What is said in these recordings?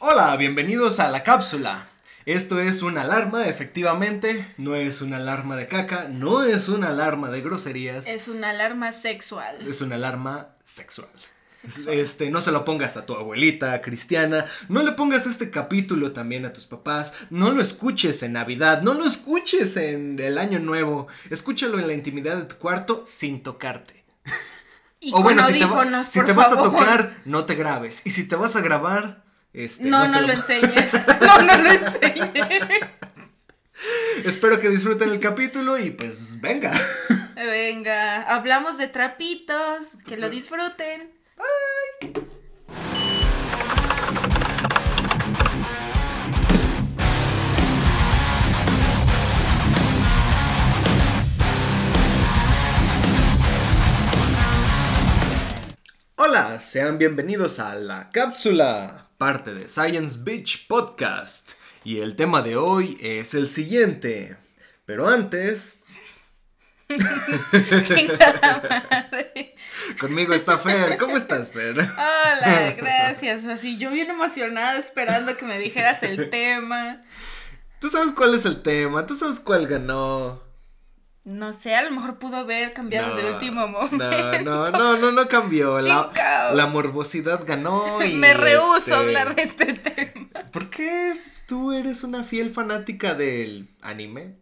Hola, bienvenidos a la cápsula. Esto es una alarma, efectivamente, no es una alarma de caca, no es una alarma de groserías, Es una alarma sexual. es una alarma sexual. Sexual. Este, no se lo pongas a tu abuelita cristiana, no le pongas este capítulo también a tus papás, no lo escuches en Navidad, no lo escuches en el Año Nuevo, escúchalo en la intimidad de tu cuarto sin tocarte. Y o con bueno, si te, va- si por te vas a tocar, no te grabes. Y si te vas a grabar, este, No, no, lo enseñes. No, no lo enseñes. Espero que disfruten el capítulo y pues venga. Venga, hablamos de trapitos. Que lo disfruten. Hola, sean bienvenidos a La Cápsula, parte de Science Beach Podcast. Y el tema de hoy es el siguiente. Pero antes, madre. conmigo está Fer. ¿Cómo estás, Fer? Hola, gracias. Así, yo bien emocionada esperando que me dijeras el tema. Tú sabes cuál es el tema, tú sabes cuál ganó. No sé, a lo mejor pudo haber cambiado de último momento. No, no, no, no, no cambió. La, la morbosidad ganó y. Me rehúso este, a hablar de este tema. ¿Por qué tú eres una fiel fanática del anime?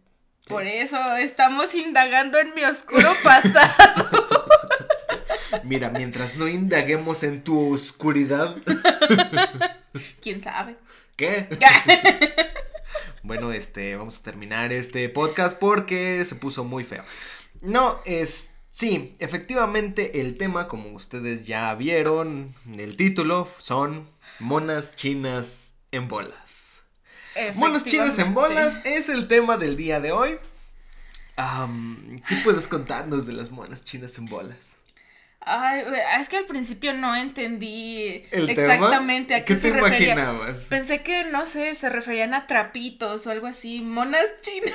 Por eso estamos indagando en mi oscuro pasado. Mira, mientras no indaguemos en tu oscuridad. ¿Quién sabe? ¿Qué? Bueno, este, vamos a terminar este podcast porque se puso muy feo. No, es. Sí, efectivamente el tema, como ustedes ya vieron, el título son monas chinas en bolas. Monas chinas en bolas es el tema del día de hoy. ¿Qué puedes contarnos de las monas chinas en bolas? Ay, güey, es que al principio no entendí ¿El exactamente tema? a qué, ¿Qué se te refería. imaginabas? Pensé que, no sé, se referían a trapitos o algo así, monas chinas,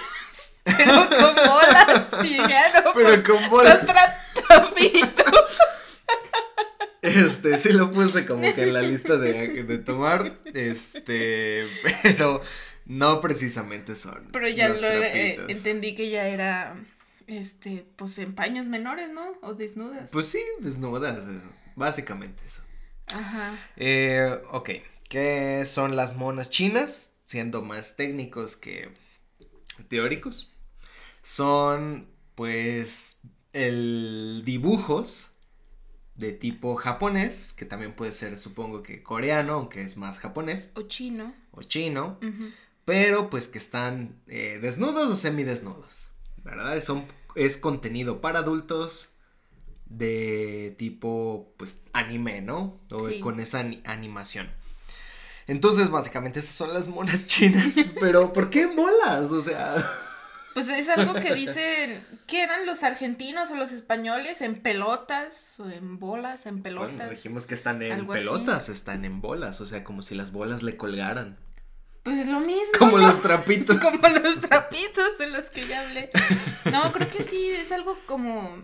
pero con bolas. Y ah, no, Pero pues, con bolas. son trapitos. Este, sí lo puse como que en la lista de, de tomar. Este, pero no precisamente son. Pero ya los lo eh, entendí que ya era, este, pues en paños menores, ¿no? O desnudas. Pues sí, desnudas, eh, básicamente eso. Ajá. Eh, ok, ¿qué son las monas chinas? Siendo más técnicos que teóricos. Son, pues, el dibujos de tipo japonés, que también puede ser, supongo que coreano, aunque es más japonés, O chino. o chino, pero pues que están eh, desnudos o semidesnudos, ¿verdad? Son, es contenido para adultos de tipo, pues, anime, ¿no? O Sí. con esa ani- animación. Entonces, básicamente, esas son las monas chinas, pero ¿por qué en bolas? O sea, Pues es algo que dicen, ¿qué eran los argentinos o los españoles? ¿En pelotas? ¿O en bolas? ¿En pelotas? bueno, dijimos que están en así. pelotas, están en bolas, o sea, como si las bolas le colgaran. Pues es lo mismo. Como ¿no? los trapitos. Como los trapitos de los que ya hablé. No, creo que sí, es algo como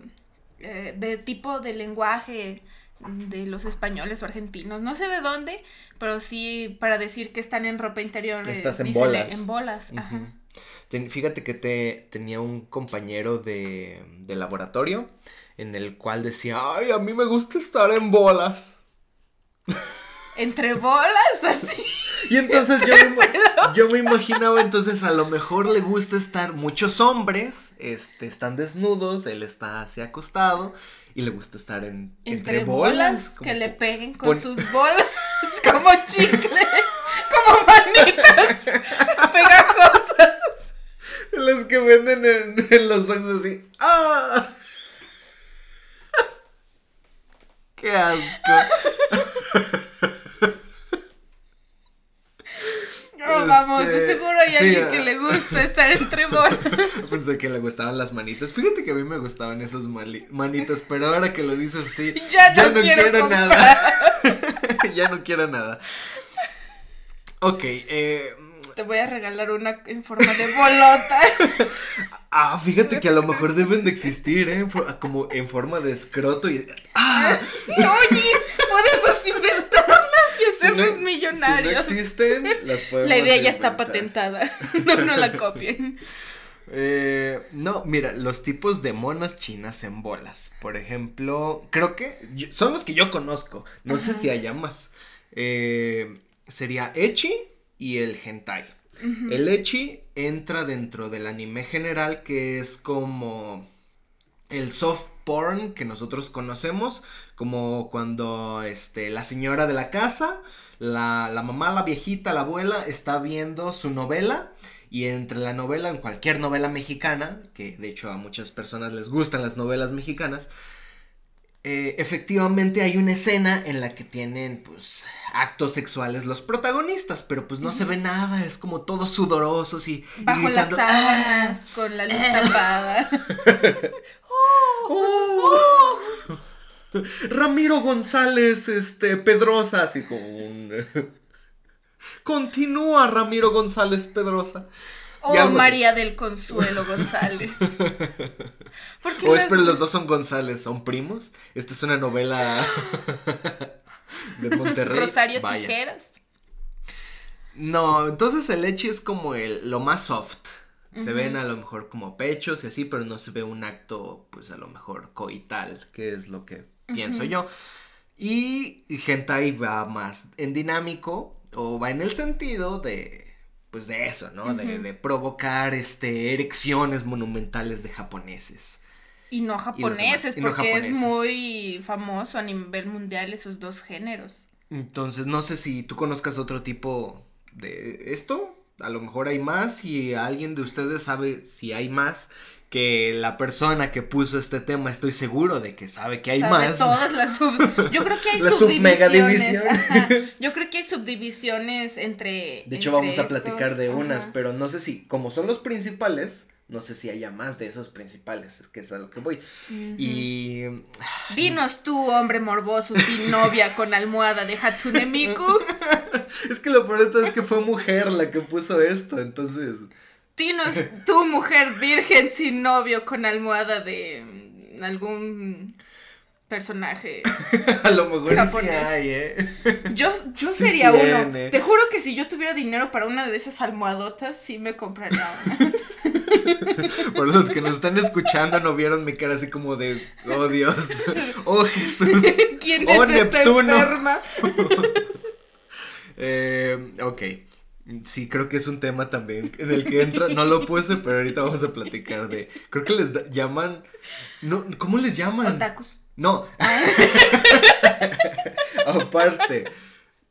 eh, de tipo de lenguaje de los españoles o argentinos. No sé de dónde, pero sí para decir que están en ropa interior. eh, Estás en dícele bolas. En bolas, ajá. Ujú. Ten- fíjate que te, tenía un compañero de, de laboratorio en el cual decía, ay, a mí me gusta estar en bolas. Entre bolas, así. Y entonces yo me, yo me imaginaba, entonces a lo mejor le gusta estar, muchos hombres este, están desnudos, él está así acostado y le gusta estar en, Entre, bolas, como que le peguen con sus bolas como chicle, como manitas pegajosas. Las que venden en, en los ojos así. ¡Ah! ¡Qué asco! No, vamos, de Este, seguro hay sí, alguien que le gusta estar entre bolas. Pensé que le gustaban las manitas. Fíjate que a mí me gustaban esas manitas, pero ahora que lo dices así, Ya no quiero comprar. nada. ya no quiero nada. Ok, eh, Te voy a regalar una en forma de bolota. Ah, fíjate que a lo mejor deben de existir, ¿eh? Como en forma de escroto y... ¡Ah! Oye, podemos inventarlas Sí, hacernos millonarios. Si no existen, las podemos La idea ya está patentada. No, no la copien. Eh, no, mira, los tipos de monas chinas en bolas. Por ejemplo, creo que yo- son los que yo conozco. No sé si haya más. Eh, sería Echi y el Hentai. El Echi entra dentro del anime general, que es como el soft porn que nosotros conocemos, como cuando este, la señora de la casa, la, la mamá, la viejita, la abuela, está viendo su novela. Y entre la novela, en cualquier novela mexicana, que de hecho a muchas personas les gustan las novelas mexicanas, eh, efectivamente hay una escena en la que tienen pues actos sexuales los protagonistas, pero pues no se ve nada, es como todos sudorosos y, Bajo las gritando, "Ah". sábanas, con la luz tapada. ¡Oh! Ramiro González, este, Pedrosa, así como un... Continúa Ramiro González Pedrosa. Oh, así. María del Consuelo González. O las- espera, los dos son González, son primos. Esta es una novela de Monterrey. Rosario Vaya. Tijeras. No, entonces el leche es como el, lo más soft. Se ven a lo mejor como pechos y así, pero no se ve un acto, pues a lo mejor coital, que es lo que pienso yo. Y hentai va más en dinámico, o va en el sentido de, pues de eso, ¿no? de, de provocar, este, erecciones monumentales de japoneses. Y no japoneses, y porque es japoneses. muy famoso a nivel mundial esos dos géneros. Entonces, no sé si tú conozcas otro tipo de esto. A lo mejor hay más y alguien de ustedes sabe si hay más que la persona que puso este tema. Estoy seguro de que sabe que hay Sabe más. todas las sub... Yo creo que hay Las subdivisiones. ajá. Yo creo que hay subdivisiones entre. De hecho, entre vamos a platicar de unas, pero no sé si, como son los principales, no sé si haya más de esos principales, es que es a lo que voy. Y Dinos tú, hombre morboso, sin novia con almohada de Hatsune Miku. es que lo peor de todo es que fue mujer la que puso esto, entonces Dinos tú, mujer virgen sin novio con almohada de mm, algún personaje. a lo mejor sí Japonés. hay, ¿eh? Yo, yo Sí sería tiene. uno. Te juro que si yo tuviera dinero para una de esas almohadotas, sí me compraría una. Por los que nos están escuchando no vieron mi cara así como de, oh Dios, oh Jesús. ¿Quién Oh, es Neptuno. enferma? Eh, ok, sí, creo que es un tema también en el que entra, no lo puse, pero ahorita vamos a platicar de, creo que les da- llaman, no, ¿cómo les llaman? Otakus. No. Aparte,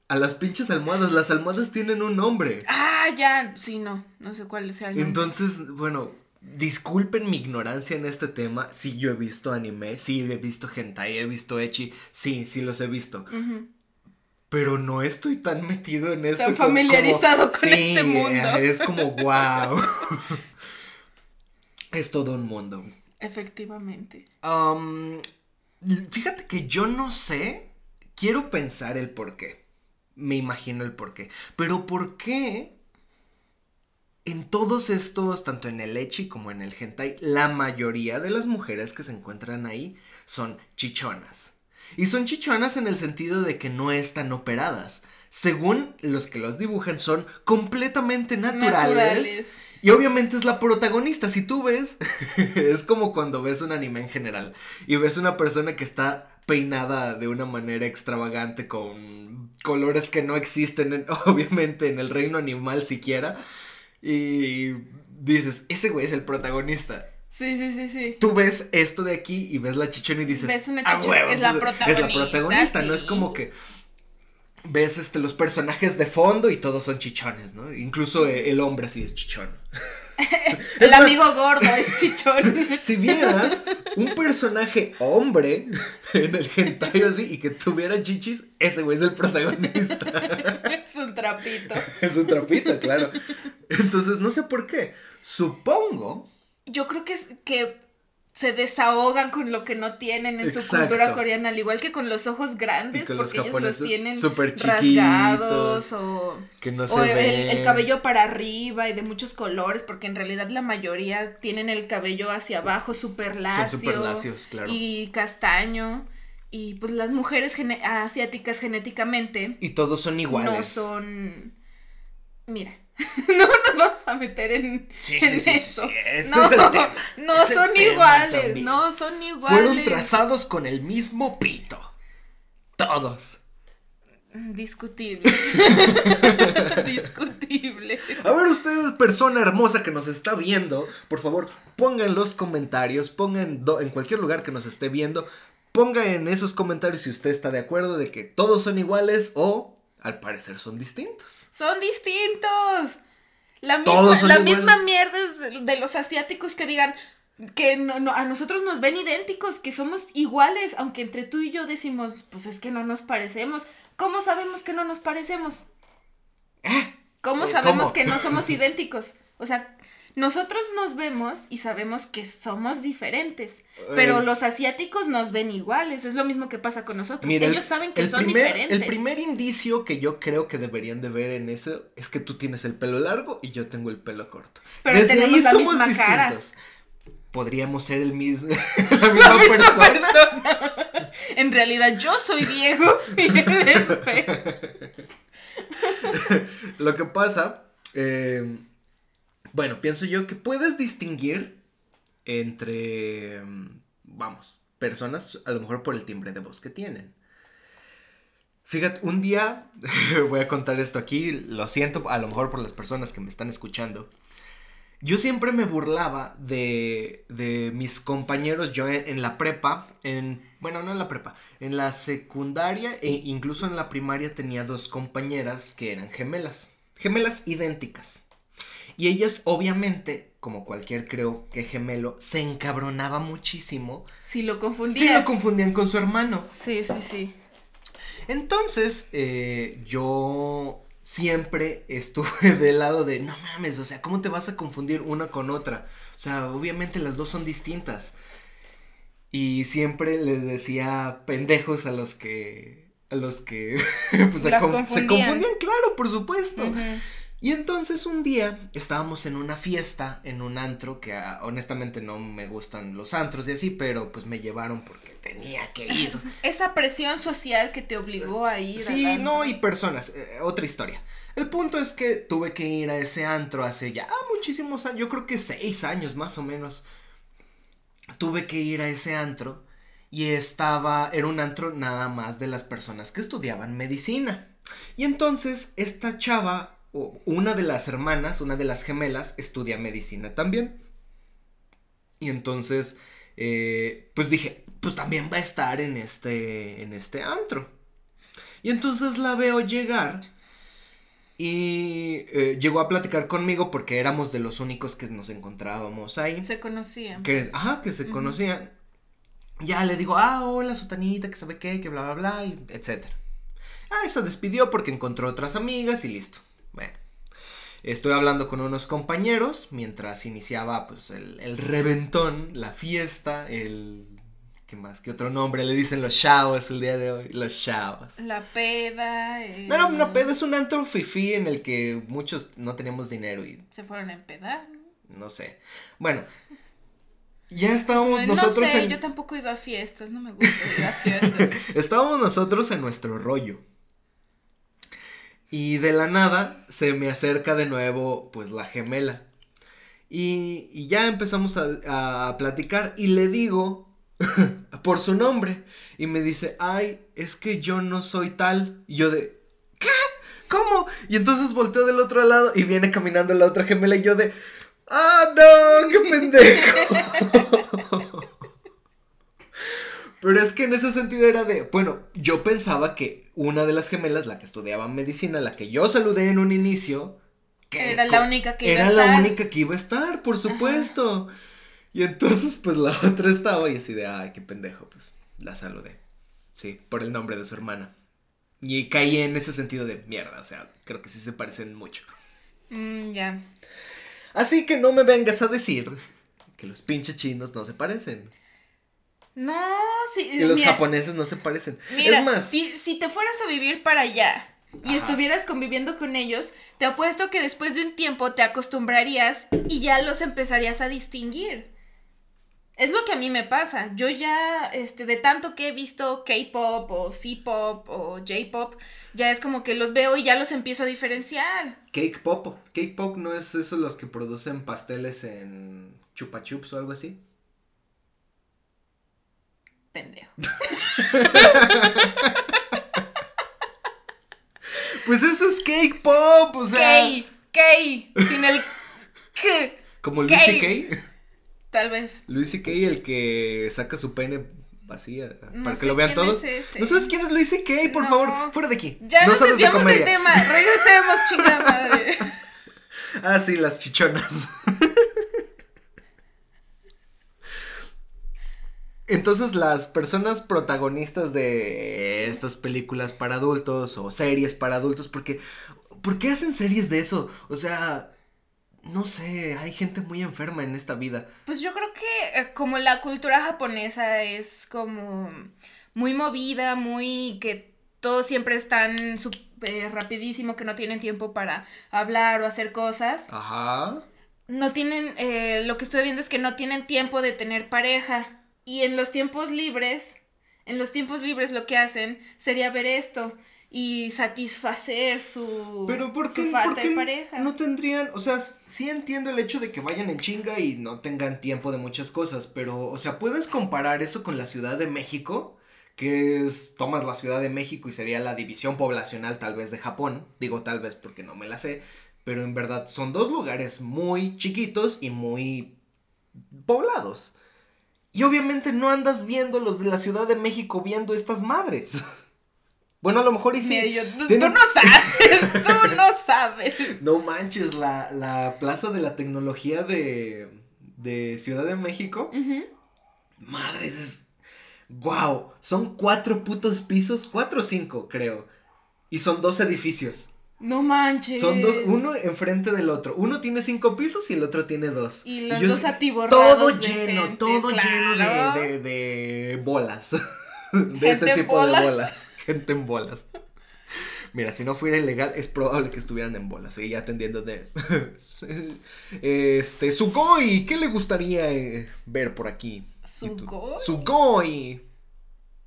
a las pinches almohadas, las almohadas tienen un nombre. Ah, ya, sí, no, no sé cuál sea el nombre. Entonces, bueno, disculpen mi ignorancia en este tema. Sí, yo he visto anime, sí, he visto hentai, he visto echi, sí, sí los he visto. Ujú. Pero no estoy tan metido en esto. Tan como- familiarizado con Sí, este mundo. Es como, wow. es todo un mundo. Efectivamente. Um, fíjate que yo no sé, quiero pensar el por qué. Me imagino el por qué. Pero ¿por qué en todos estos, tanto en el Echi como en el Hentai, la mayoría de las mujeres que se encuentran ahí son chichonas? Y son chichonas en el sentido de que no están operadas. Según los que los dibujan, son completamente naturales. Naturales. Y obviamente es la protagonista. Si tú ves, es como cuando ves un anime en general y ves una persona que está peinada de una manera extravagante con colores que no existen, en- obviamente, en el reino animal siquiera. Y dices, ese güey es el protagonista. Sí, sí, sí, sí. Tú ves esto de aquí y ves la chichona y dices, Ves una "Ah, chichona, huevo", es la entonces, Es la protagonista, protagonista, no es sí. como que ves este, los personajes de fondo y todos son chichones, ¿no? Incluso eh, el hombre así es chichón. El más- amigo gordo es chichón. Si vieras un personaje hombre en el hentai así y que tuviera chichis, ese güey es el protagonista. es un trapito. es un trapito, claro. Entonces, no sé por qué. Supongo. Yo creo que es que se desahogan con lo que no tienen en su cultura coreana, al igual que con los ojos grandes, los porque ellos los tienen rasgados o, Que no se o el, cabello para arriba y de muchos colores, porque en realidad la mayoría tienen el cabello hacia abajo súper lacio, lacios, claro. y castaño. y pues las mujeres gene- asiáticas genéticamente Y todos son iguales. no son... Mira, no nos vamos a meter en, Sí, en sí, eso. sí, no, es el tema, no es son tema iguales, también. no son iguales. Fueron trazados con el mismo pito. Todos. Discutible. Discutible. A ver, ustedes, persona hermosa que nos está viendo, por favor, pongan los comentarios, pongan en cualquier lugar que nos esté viendo, ponga en esos comentarios si usted está de acuerdo de que todos son iguales o al parecer son distintos. Son distintos. La misma, la misma mierda es de- los asiáticos que digan que no, no- a nosotros nos ven idénticos, que somos iguales, aunque entre tú y yo decimos, pues es que no nos parecemos. ¿Cómo sabemos que no nos parecemos? ¿Cómo Eh, sabemos ¿cómo? que no somos idénticos? O sea, nosotros nos vemos y sabemos que somos diferentes, pero Eh. los asiáticos nos ven iguales, es lo mismo que pasa con nosotros. Mira, el- Ellos saben que el son primer, diferentes. El primer indicio que yo creo que deberían de ver en eso es que tú tienes el pelo largo y yo tengo el pelo corto. Pero tenemos la misma cara. Podríamos ser el mismo, la misma persona. persona. En realidad yo soy Diego y él es. Lo que pasa, eh, bueno, pienso yo que puedes distinguir entre, mm, vamos, personas a lo mejor por el timbre de voz que tienen. Fíjate, un día, voy a contar esto aquí, lo siento a lo mejor por las personas que me están escuchando. Yo siempre me burlaba de, de mis compañeros, yo en, en la prepa, en, bueno, no en la prepa, en la secundaria e incluso en la primaria tenía dos compañeras que eran gemelas, gemelas idénticas. Y ellas obviamente, como cualquier creo que gemelo, se encabronaba muchísimo Si lo confundías. si lo confundían con su hermano. Sí, sí, sí. Entonces, eh, yo siempre estuve del lado de, no mames, o sea, ¿cómo te vas a confundir una con otra? O sea, obviamente las dos son distintas. Y siempre les decía pendejos a los que, a los que, pues se, Las con- se confundían. confundían, claro, por supuesto. Ujú. Y entonces un día estábamos en una fiesta, en un antro, que ah, honestamente no me gustan los antros y así, pero pues me llevaron porque tenía que ir. Esa presión social que te obligó a ir. Sí, al no, y personas, eh, otra historia. El punto es que tuve que ir a ese antro hace ya muchísimos años, yo creo que seis años más o menos. Tuve que ir a ese antro y estaba, era un antro nada más de las personas que estudiaban medicina. Y entonces esta chava, una de las hermanas, una de las gemelas, estudia medicina también. Y entonces, eh, pues dije, pues también va a estar en este, en este antro. Y entonces la veo llegar y eh, llegó a platicar conmigo porque éramos de los únicos que nos encontrábamos ahí. Se conocían. Que, ajá, que se conocían. Ya le digo, ah, hola, sotanita, que sabe qué, que bla, bla, bla, y etcétera. Ah, se despidió porque encontró otras amigas y listo. Estoy hablando con unos compañeros mientras iniciaba, pues, el, el reventón, la fiesta, el... ¿Qué más? ¿Qué otro nombre le dicen los chavos el día de hoy? Los chavos. La peda. eh, No, no, no, peda es un antro fifí en el que muchos no teníamos dinero y Se fueron a empedar. no sé. Bueno, ya estábamos nosotros no sé, en... yo tampoco he ido a fiestas, no me gusta ir a fiestas. Estábamos nosotros en nuestro rollo. Y de la nada se me acerca de nuevo, pues, la gemela. Y, y ya empezamos a, a platicar y le digo por su nombre. Y me dice, ay, es que yo no soy tal. Y yo de, ¿qué? ¿Cómo? Y entonces volteo del otro lado y viene caminando la otra gemela y yo de, ah, no, qué pendejo. Pero es que en ese sentido era de, bueno, yo pensaba que una de las gemelas, la que estudiaba medicina, la que yo saludé en un inicio, que Era la única que iba era a la estar. única que iba a estar, por supuesto. Y entonces, pues la otra estaba y así de, ay, qué pendejo, pues la saludé. Sí, por el nombre de su hermana. Y caí en ese sentido de mierda, o sea, creo que sí se parecen mucho. Mm, ya. Así que no me vengas a decir que los pinches chinos no se parecen. No, sí. Y los mira, japoneses no se parecen. Mira, es más, si, si te fueras a vivir para allá y Ajá. estuvieras conviviendo con ellos, te apuesto que después de un tiempo te acostumbrarías y ya los empezarías a distinguir. Es lo que a mí me pasa. Yo ya, este, de tanto que he visto K-pop o C-pop o J-pop, ya es como que los veo y ya los empiezo a diferenciar. Cake Pop. Cake Pop no es eso los que producen pasteles en Chupa Chups o algo así. Pendejo. Pues eso es Cake Pop, o sea. K, K, sin el K. Como Luis. C.K. Tal vez. Luis C.K. el que saca su pene vacía No para que lo vean todos. es. ¿No sabes quién es Luis C.K.? Por No. favor, fuera de aquí. Ya no nos sabes de comedia. tema. Regresemos, chingada madre. Ah, sí, las chichonas. Entonces las personas protagonistas de estas películas para adultos o series para adultos, porque ¿por qué hacen series de eso? O sea, no sé, hay gente muy enferma en esta vida. Pues yo creo que eh, como la cultura japonesa es como muy movida, muy que todos siempre están súper rapidísimo, que no tienen tiempo para hablar o hacer cosas. Ajá. No tienen, eh, lo que estoy viendo es que no tienen tiempo de tener pareja. Y en los tiempos libres, en los tiempos libres lo que hacen sería ver esto y satisfacer su, Pero ¿por su qué, falta por qué de pareja. no tendrían, o sea, sí entiendo el hecho de que vayan en chinga y no tengan tiempo de muchas cosas, pero, o sea, puedes comparar eso con la Ciudad de México, que es, tomas la Ciudad de México y sería la división poblacional tal vez de Japón, digo tal vez porque no me la sé, pero en verdad son dos lugares muy chiquitos y muy poblados. Y obviamente no andas viendo los de la Ciudad de México viendo estas madres. Bueno, a lo mejor y sí. Mira, yo- tú, no sabes, tú no sabes. No manches, la, la Plaza de la Tecnología de, de Ciudad de México. Madres, es... ¡Wow! Son cuatro putos pisos, cuatro o cinco, creo. Y son dos edificios. No manches. Son dos, uno enfrente del otro. Uno tiene cinco pisos y el otro tiene dos. Y los yo dos atiborrados Todo de lleno, gente, todo lleno de, de, de bolas. de este tipo bolas. de bolas. Gente en bolas. Mira, si no fuera ilegal, es probable que estuvieran en bolas. Y ya atendiendo de. este. Sugoi, ¿qué le gustaría eh, ver por aquí? Y ¿Sugoi? Sugoi.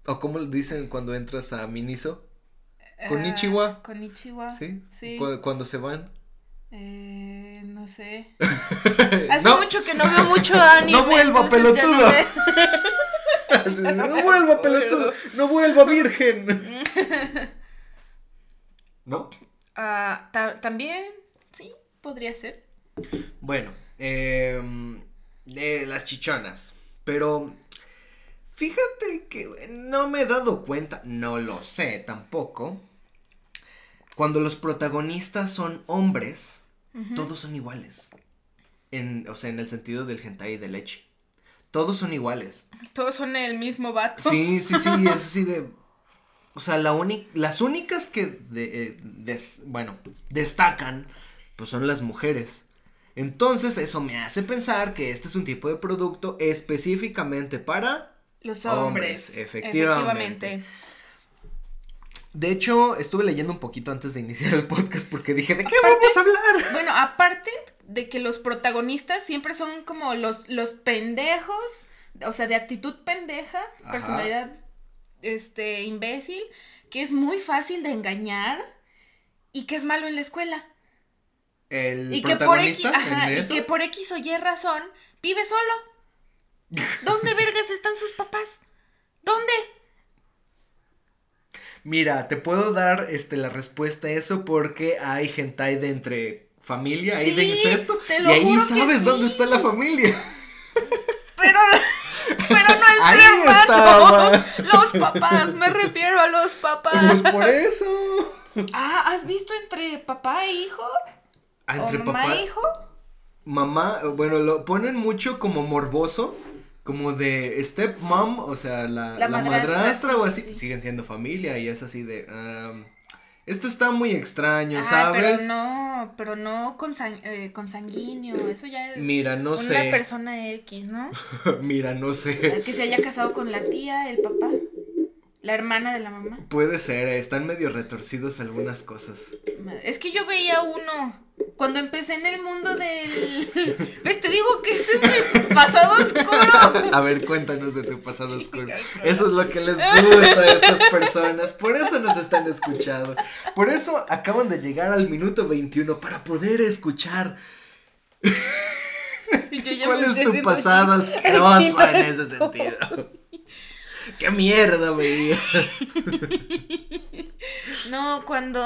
O como dicen cuando entras a Miniso. Konnichiwa. Ah, Konnichiwa. ¿Sí? Sí. Cu- Cuando se van. Eh, no sé. Hace No. mucho que no veo mucho anime. No vuelva, no pelotudo. Así de, no vuelva, pelotudo. No vuelva, virgen. ¿No? Ah, ta- también, sí, podría ser. Bueno, eh, eh, las chichonas. Pero fíjate que no me he dado cuenta, no lo sé tampoco. Cuando los protagonistas son hombres, todos son iguales. En, o sea, en el sentido del hentai de leche. Todos son iguales. Todos son el mismo vato. Sí, sí, sí, es así de... O sea, la las únicas que, de- eh, des- bueno, destacan, pues son las mujeres. Entonces, eso me hace pensar que este es un tipo de producto específicamente para... Los Hombres, hombres. efectivamente. De hecho, estuve leyendo un poquito antes de iniciar el podcast porque dije, ¿de qué vamos a hablar? Bueno, aparte de que los protagonistas siempre son como los, los pendejos, o sea, de actitud pendeja, Ajá. personalidad este imbécil, que es muy fácil de engañar y que es malo en la escuela. El Y que, por X, protagonista ajá, y que por X o Y razón vive solo. ¿Dónde vergas están sus papás? ¿Dónde? Mira, te puedo dar este, la respuesta a eso porque hay hentai de entre familia, hay de Sí, incesto, te y ahí sabes sí. dónde está la familia. Pero, pero no es Ahí mi hermano. estaba. Los papás, me refiero a los papás. Pues por eso. Ah, ¿has visto entre papá e hijo? Ah, Entre ¿O mamá papá, e hijo? mamá, bueno, lo ponen mucho como morboso, como de stepmom, o sea, la, La la madrastra, madrastra sí, o sí, así, sí. siguen siendo familia y es así de, esto está muy extraño, Ah, ¿sabes? pero no, pero no consan- eh, consanguíneo, eso ya es Mira, no una sé, persona X, ¿no? mira, no sé. Que se haya casado con la tía, el papá, la hermana de la mamá. Puede ser, eh, están medio retorcidos algunas cosas. Es que yo veía uno cuando empecé en el mundo del... ¿Ves? Te digo que este es mi pasado oscuro. A ver, cuéntanos de tu pasado oscuro. Eso es lo que les gusta a estas personas. Por eso nos están escuchando. Por eso acaban de llegar al minuto 21 para poder escuchar. ¿Cuál es tu pasado asqueroso en ese sentido? ¿Qué mierda veías? no, cuando...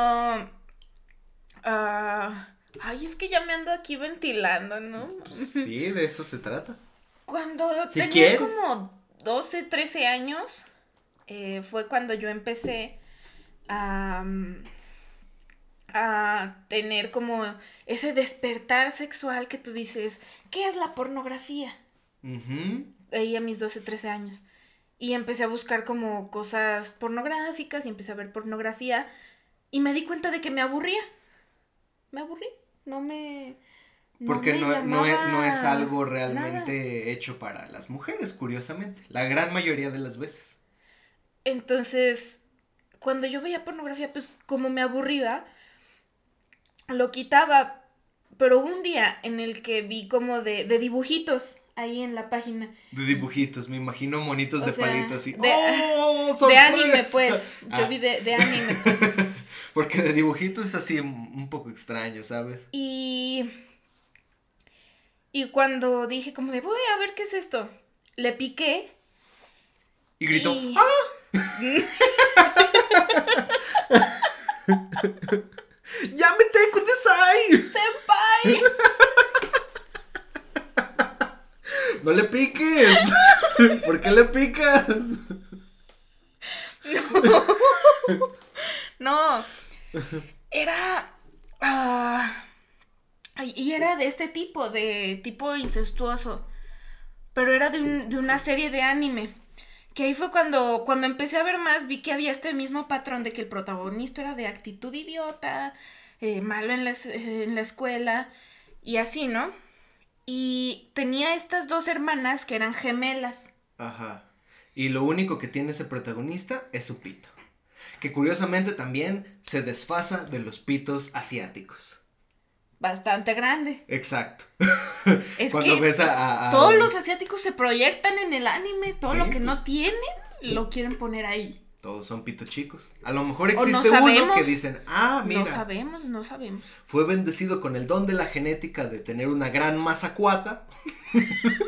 Ah, ay, es que ya me ando aquí ventilando, ¿no? Sí, de eso se trata. Cuando tenía como 12, 13 años, eh, fue cuando yo empecé a, a tener como ese despertar sexual que tú dices, ¿qué es la pornografía? Ahí a mis 12, 13 años. Y empecé a buscar como cosas pornográficas y empecé a ver pornografía y me di cuenta de que me aburría. Me aburrí, no me... Porque no, no, es, no, es, algo realmente hecho para las mujeres, curiosamente, la gran mayoría de las veces. Entonces, cuando yo veía pornografía, pues como me aburría, lo quitaba, pero hubo un día en el que vi como de, de dibujitos ahí en la página. De dibujitos, me imagino monitos de palitos así. De, ¡Oh, de anime, pues. Yo ah. vi de, de anime, pues. Porque de dibujitos es así un poco extraño, ¿sabes? Y. Y cuando dije, como de voy a ver qué es esto, le piqué. Y gritó: ¡Ah! ¡Llámete Kudesai! ¡Senpai! ¡No le piques! ¿Por qué le picas? No. No. Era. Ah, y era de este tipo, de tipo incestuoso. Pero era de, una serie de anime. Que ahí fue cuando, cuando empecé a ver más, vi que había este mismo patrón de que el protagonista era de actitud idiota, eh, malo en la, en la escuela, y así, ¿no? Y tenía estas dos hermanas que eran gemelas. Ajá. Y lo único que tiene ese protagonista es su pito. Que curiosamente también se desfasa de los pitos asiáticos. Bastante grande. Exacto. Es Cuando ves a, Todos los asiáticos se proyectan en el anime. Todo lo que no pues. tienen lo quieren poner ahí. Todos son pitos chicos. A lo mejor existe uno que dicen, ah, mira. No sabemos, no sabemos. Fue bendecido con el don de la genética de tener una gran masa cuata.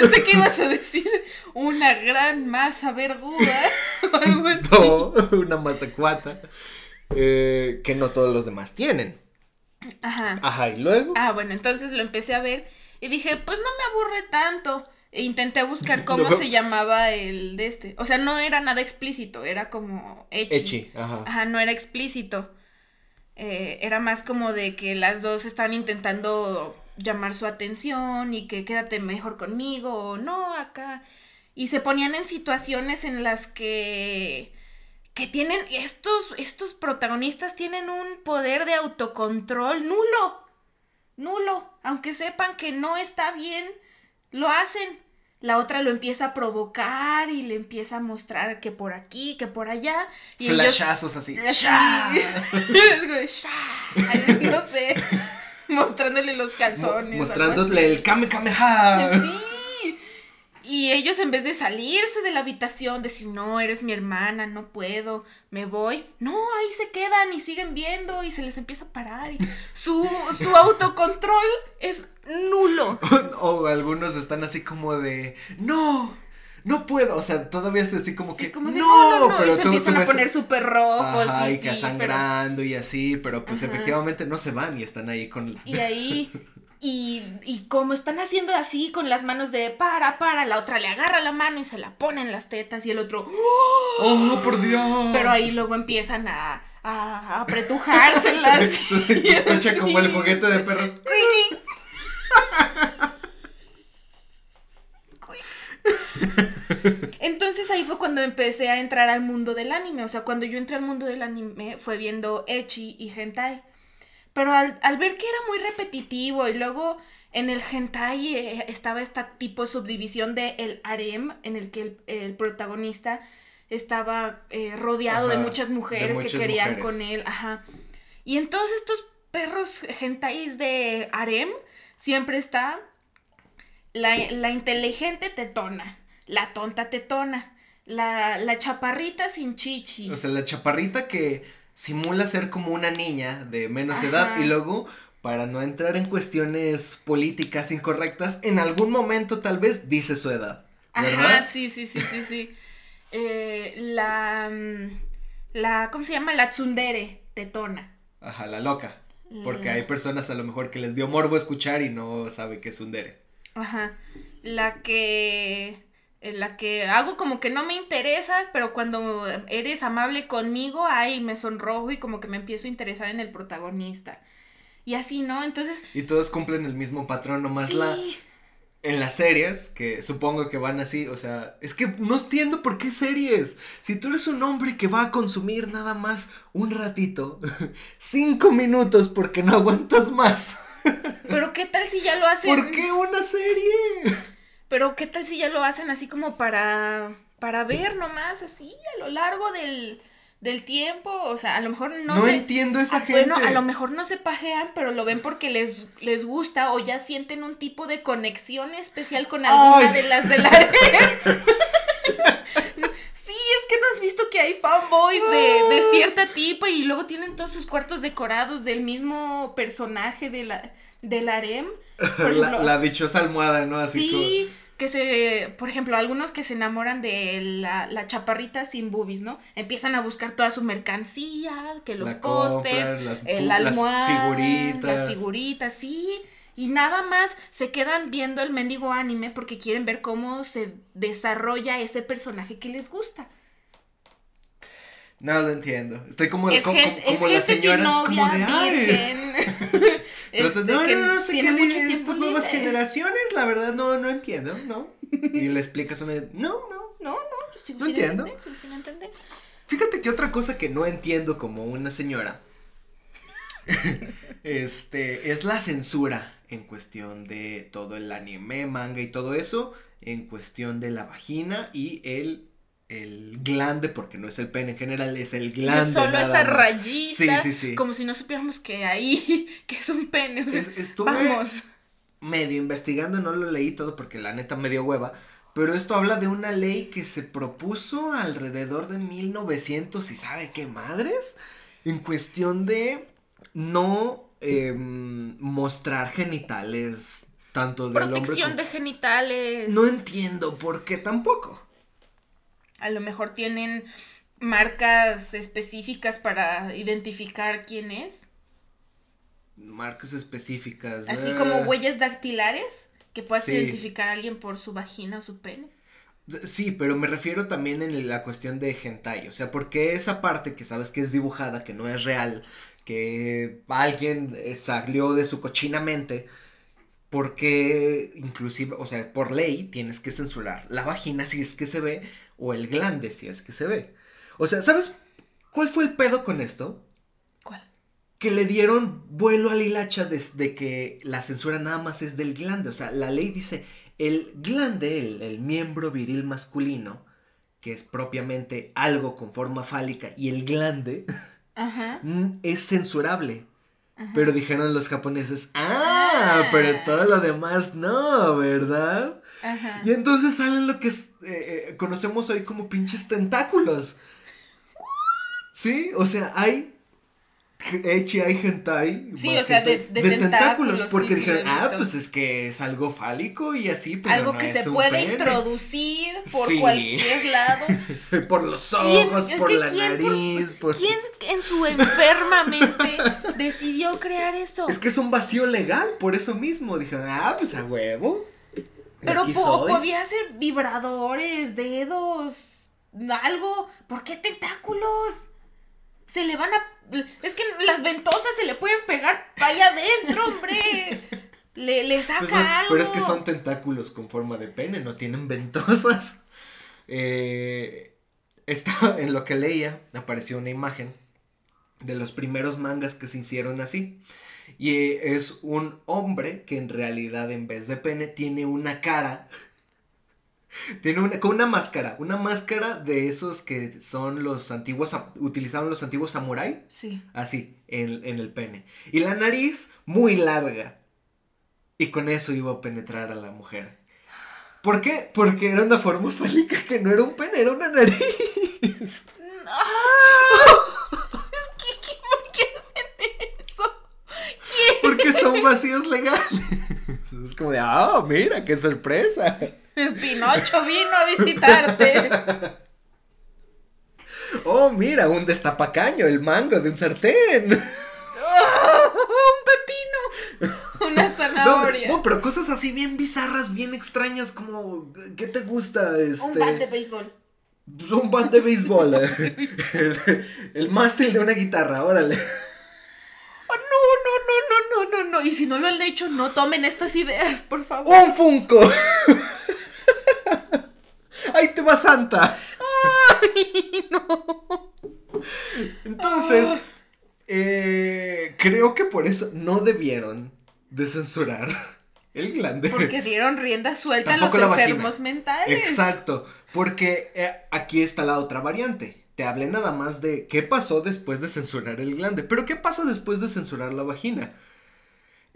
Pensé que ibas a decir una gran masa verguda No, una masa cuata. Eh, que no todos los demás tienen. Ajá. Ajá, y luego. Ah, bueno, entonces lo empecé a ver y dije, pues no me aburre tanto. E intenté buscar cómo se llamaba el de este. O sea, no era nada explícito, era como echi. Echi, ajá. Ajá, no era explícito. Eh, era más como de que las dos estaban intentando llamar su atención y que quédate mejor conmigo o no, acá. Y se ponían en situaciones en las que que tienen estos estos protagonistas tienen un poder de autocontrol nulo. Nulo, aunque sepan que no está bien lo hacen. La otra lo empieza a provocar y le empieza a mostrar que por aquí, que por allá. Y Flashazos así. no sé. Mostrándole los calzones. Mostrándole el kame kameha. Sí. Y ellos en vez de salirse de la habitación, decir, no, eres mi hermana, no puedo, me voy. No, ahí se quedan y siguen viendo y se les empieza a parar. Y su, su autocontrol es nulo. o algunos están así como de, no, no puedo, o sea, todavía es así como que no, no, no, pero y se empiezan a poner súper rojos y, y que sangrando y así, pero pues efectivamente no se van y están ahí con y ahí y, y como están haciendo así con las manos de para, para, la otra le agarra la mano y se la pone en las tetas y el otro ¡Oh, por Dios! Pero ahí luego empiezan a, a apretujárselas. se escucha como el juguete de perros. Entonces ahí fue cuando empecé a entrar al mundo del anime. O sea, cuando yo entré al mundo del anime fue viendo Echi y Hentai. Pero al, ver que era muy repetitivo y luego en el hentai eh, estaba esta tipo de subdivisión de el harem en el que el, protagonista estaba eh, rodeado de muchas mujeres que querían con él, ajá. Y en todos estos perros gentais de harem siempre está la, la inteligente tetona, la tonta tetona, la, la chaparrita sin chichis. O sea, la chaparrita que simula ser como una niña de menos edad y luego para no entrar en cuestiones políticas incorrectas, en algún momento tal vez dice su edad. ¿verdad? Ajá, sí, sí, sí, sí, sí. Eh, la, mm, la, ¿cómo se llama? La tsundere, tetona. Ajá, la loca. Porque hay personas a lo mejor que les dio morbo escuchar y no sabe qué es un dere. Ajá. La que. Eh, la que hago como que no me interesas, pero cuando eres amable conmigo, ay, me sonrojo y como que me empiezo a interesar en el protagonista. Y así, ¿no? Entonces. Y todos cumplen el mismo patrón, nomás la. En las series, que supongo que van así, o sea, es que no entiendo por qué series. Si tú eres un hombre que va a consumir nada más un ratito, cinco minutos porque no aguantas más. Pero qué tal si ya lo hacen. ¿Por qué una serie? Pero qué tal si ya lo hacen así como para. para ver nomás, así, a lo largo del del tiempo, o sea, a lo mejor no No entiendo esa gente. Bueno, a lo mejor no se pajean, pero lo ven porque les, les gusta o ya sienten un tipo de conexión especial con alguna de las de la Sí, es que no has visto que hay fanboys de, de ah. cierta tipo y luego tienen todos sus cuartos decorados del mismo personaje de la, del harem. la, dichosa almohada, ¿no? Así sí, que se, por ejemplo, algunos que se enamoran de la, la chaparrita sin boobies, ¿no? Empiezan a buscar toda su mercancía, que los pósters, el almohada, las figuritas. Las figuritas, sí. Y nada más se quedan viendo el mendigo anime porque quieren ver cómo se desarrolla ese personaje que les gusta. No lo entiendo. Estoy como, como, como, las señoras como de Pero no, no, no, no sé qué dicen estas nuevas generaciones, la verdad no, no entiendo, ¿no? Y le explicas una no, no, no, no, yo sigo no sin entiendo. Entender, sin entender. Fíjate que otra cosa que no entiendo como una señora este es la censura en cuestión de todo el anime, manga y todo eso, en cuestión de la vagina y el el glande, porque no es el pene en general, es el glande. solo esa rayita. Sí, sí, sí. Como si no supiéramos que ahí, que es un pene. estuve vamos. medio investigando, no lo leí todo porque la neta me dio hueva. Pero esto habla de una ley que se propuso alrededor de 1900 y sabe qué madres. En cuestión de no em, mostrar genitales tanto del Protección de genitales. No entiendo por qué tampoco. A lo mejor tienen marcas específicas para identificar quién es. Marcas específicas. Así como eh. huellas dactilares, que puedas identificar a alguien por su vagina o su pene. Sí, pero me refiero también en la cuestión de hentai, o sea, porque esa parte que sabes que es dibujada, que no es real, que alguien eh, salió de su cochina mente, porque inclusive, o sea, por ley tienes que censurar la vagina si es que se ve o el glande si es que se ve. O sea, ¿sabes cuál fue el pedo con esto? ¿Cuál? Que le dieron vuelo al hilacha desde que la censura nada más es del glande. O sea, la ley dice, el glande, el, el miembro viril masculino, que es propiamente algo con forma fálica, y el glande Ajá. es censurable. Pero dijeron los japoneses, ah, pero todo lo demás no, ¿verdad? Ajá. Y entonces salen lo que eh, eh, conocemos hoy como pinches tentáculos. Sí, o sea, hay Echi hay hentai. Sí, o sea, de, tentáculos, Porque dijeron, ah, pues es que es algo fálico y así, pero Algo que se puede introducir por cualquier lado. por los ojos, por la nariz. Por, ¿Quién en su enferma mente decidió crear eso? Es que es un vacío legal, por eso mismo. Dijeron, ah, pues a huevo. Pero podía ser vibradores, dedos, algo. ¿Por qué tentáculos? Se le van a. Es que las ventosas se le pueden pegar allá adentro, hombre. Le, le saca pues algo. Pero es que son tentáculos con forma de pene, no tienen ventosas. Eh, en lo que leía apareció una imagen de los primeros mangas que se hicieron así. Y es un hombre que en realidad en vez de pene tiene una cara Tiene una, con una máscara, una máscara de esos que son los antiguos, utilizaban los antiguos samurái, Sí. así, en, en el pene. Y la nariz muy larga. Y con eso iba a penetrar a la mujer. ¿Por qué? Porque era una forma fálica que no era un pene, era una nariz. Es que, ¿qué- ¿por qué hacen eso? Porque son vacíos legales. Es como de, ah, mira, qué sorpresa. Pinocho vino a visitarte. Oh, mira, un destapacaño, el mango de un sartén. ¡Oh! un pepino. Una zanahoria. no, pero cosas así bien bizarras, bien extrañas, como, ¿qué te gusta? Este, Un bat de béisbol. pues, un bat de béisbol. eh. el, el mástil de una guitarra, órale. No, no. Y si no lo han hecho, no tomen estas ideas, por favor. ¡Un Funko! ¡Ahí te va Santa! Ay, no. Entonces, Ah. eh, creo que por eso no debieron de censurar el glande. Porque dieron rienda suelta a los vagina. enfermos mentales. Exacto, porque eh, aquí está la otra variante. Te hablé nada más de qué pasó después de censurar el glande, pero qué pasa después de censurar la vagina.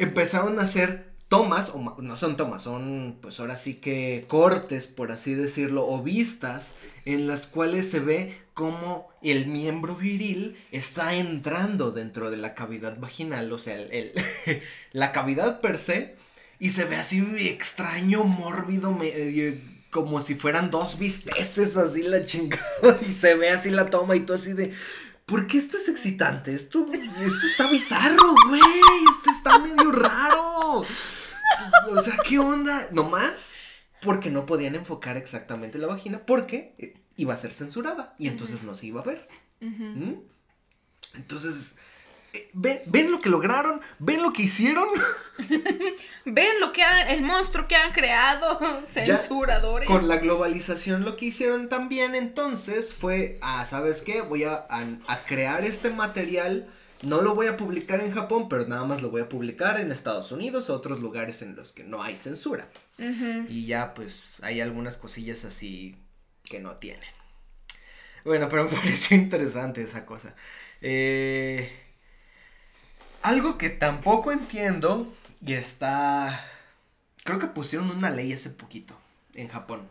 Empezaron a hacer tomas, o no son tomas, son pues ahora sí que cortes, por así decirlo, o vistas en las cuales se ve cómo el miembro viril está entrando dentro de la cavidad vaginal, o sea, el- la cavidad per se, y se ve así extraño, mórbido, medio, como si fueran dos bisteces, así la chingada, y se ve así la toma y tú así de... ¿Por qué esto es excitante? Esto, esto está bizarro, güey. Esto está medio raro. Pues, o sea, ¿qué onda? ¿Nomás? Porque no podían enfocar exactamente la vagina porque eh, iba a ser censurada y entonces no se iba a ver. ¿Mm? Entonces, ¿ven, ven lo que lograron? ¿Ven lo que hicieron? Ven lo que han, el monstruo que han creado, censuradores. Con la globalización lo que hicieron también entonces fue, ah, ¿sabes qué? Voy a, a- a crear este material, no lo voy a publicar en Japón, pero nada más lo voy a publicar en Estados Unidos o otros lugares en los que no hay censura. Y ya pues hay algunas cosillas así que no tienen. Bueno, pero me pareció interesante esa cosa. Eh, algo que tampoco entiendo y está... Creo que pusieron una ley hace poquito en Japón.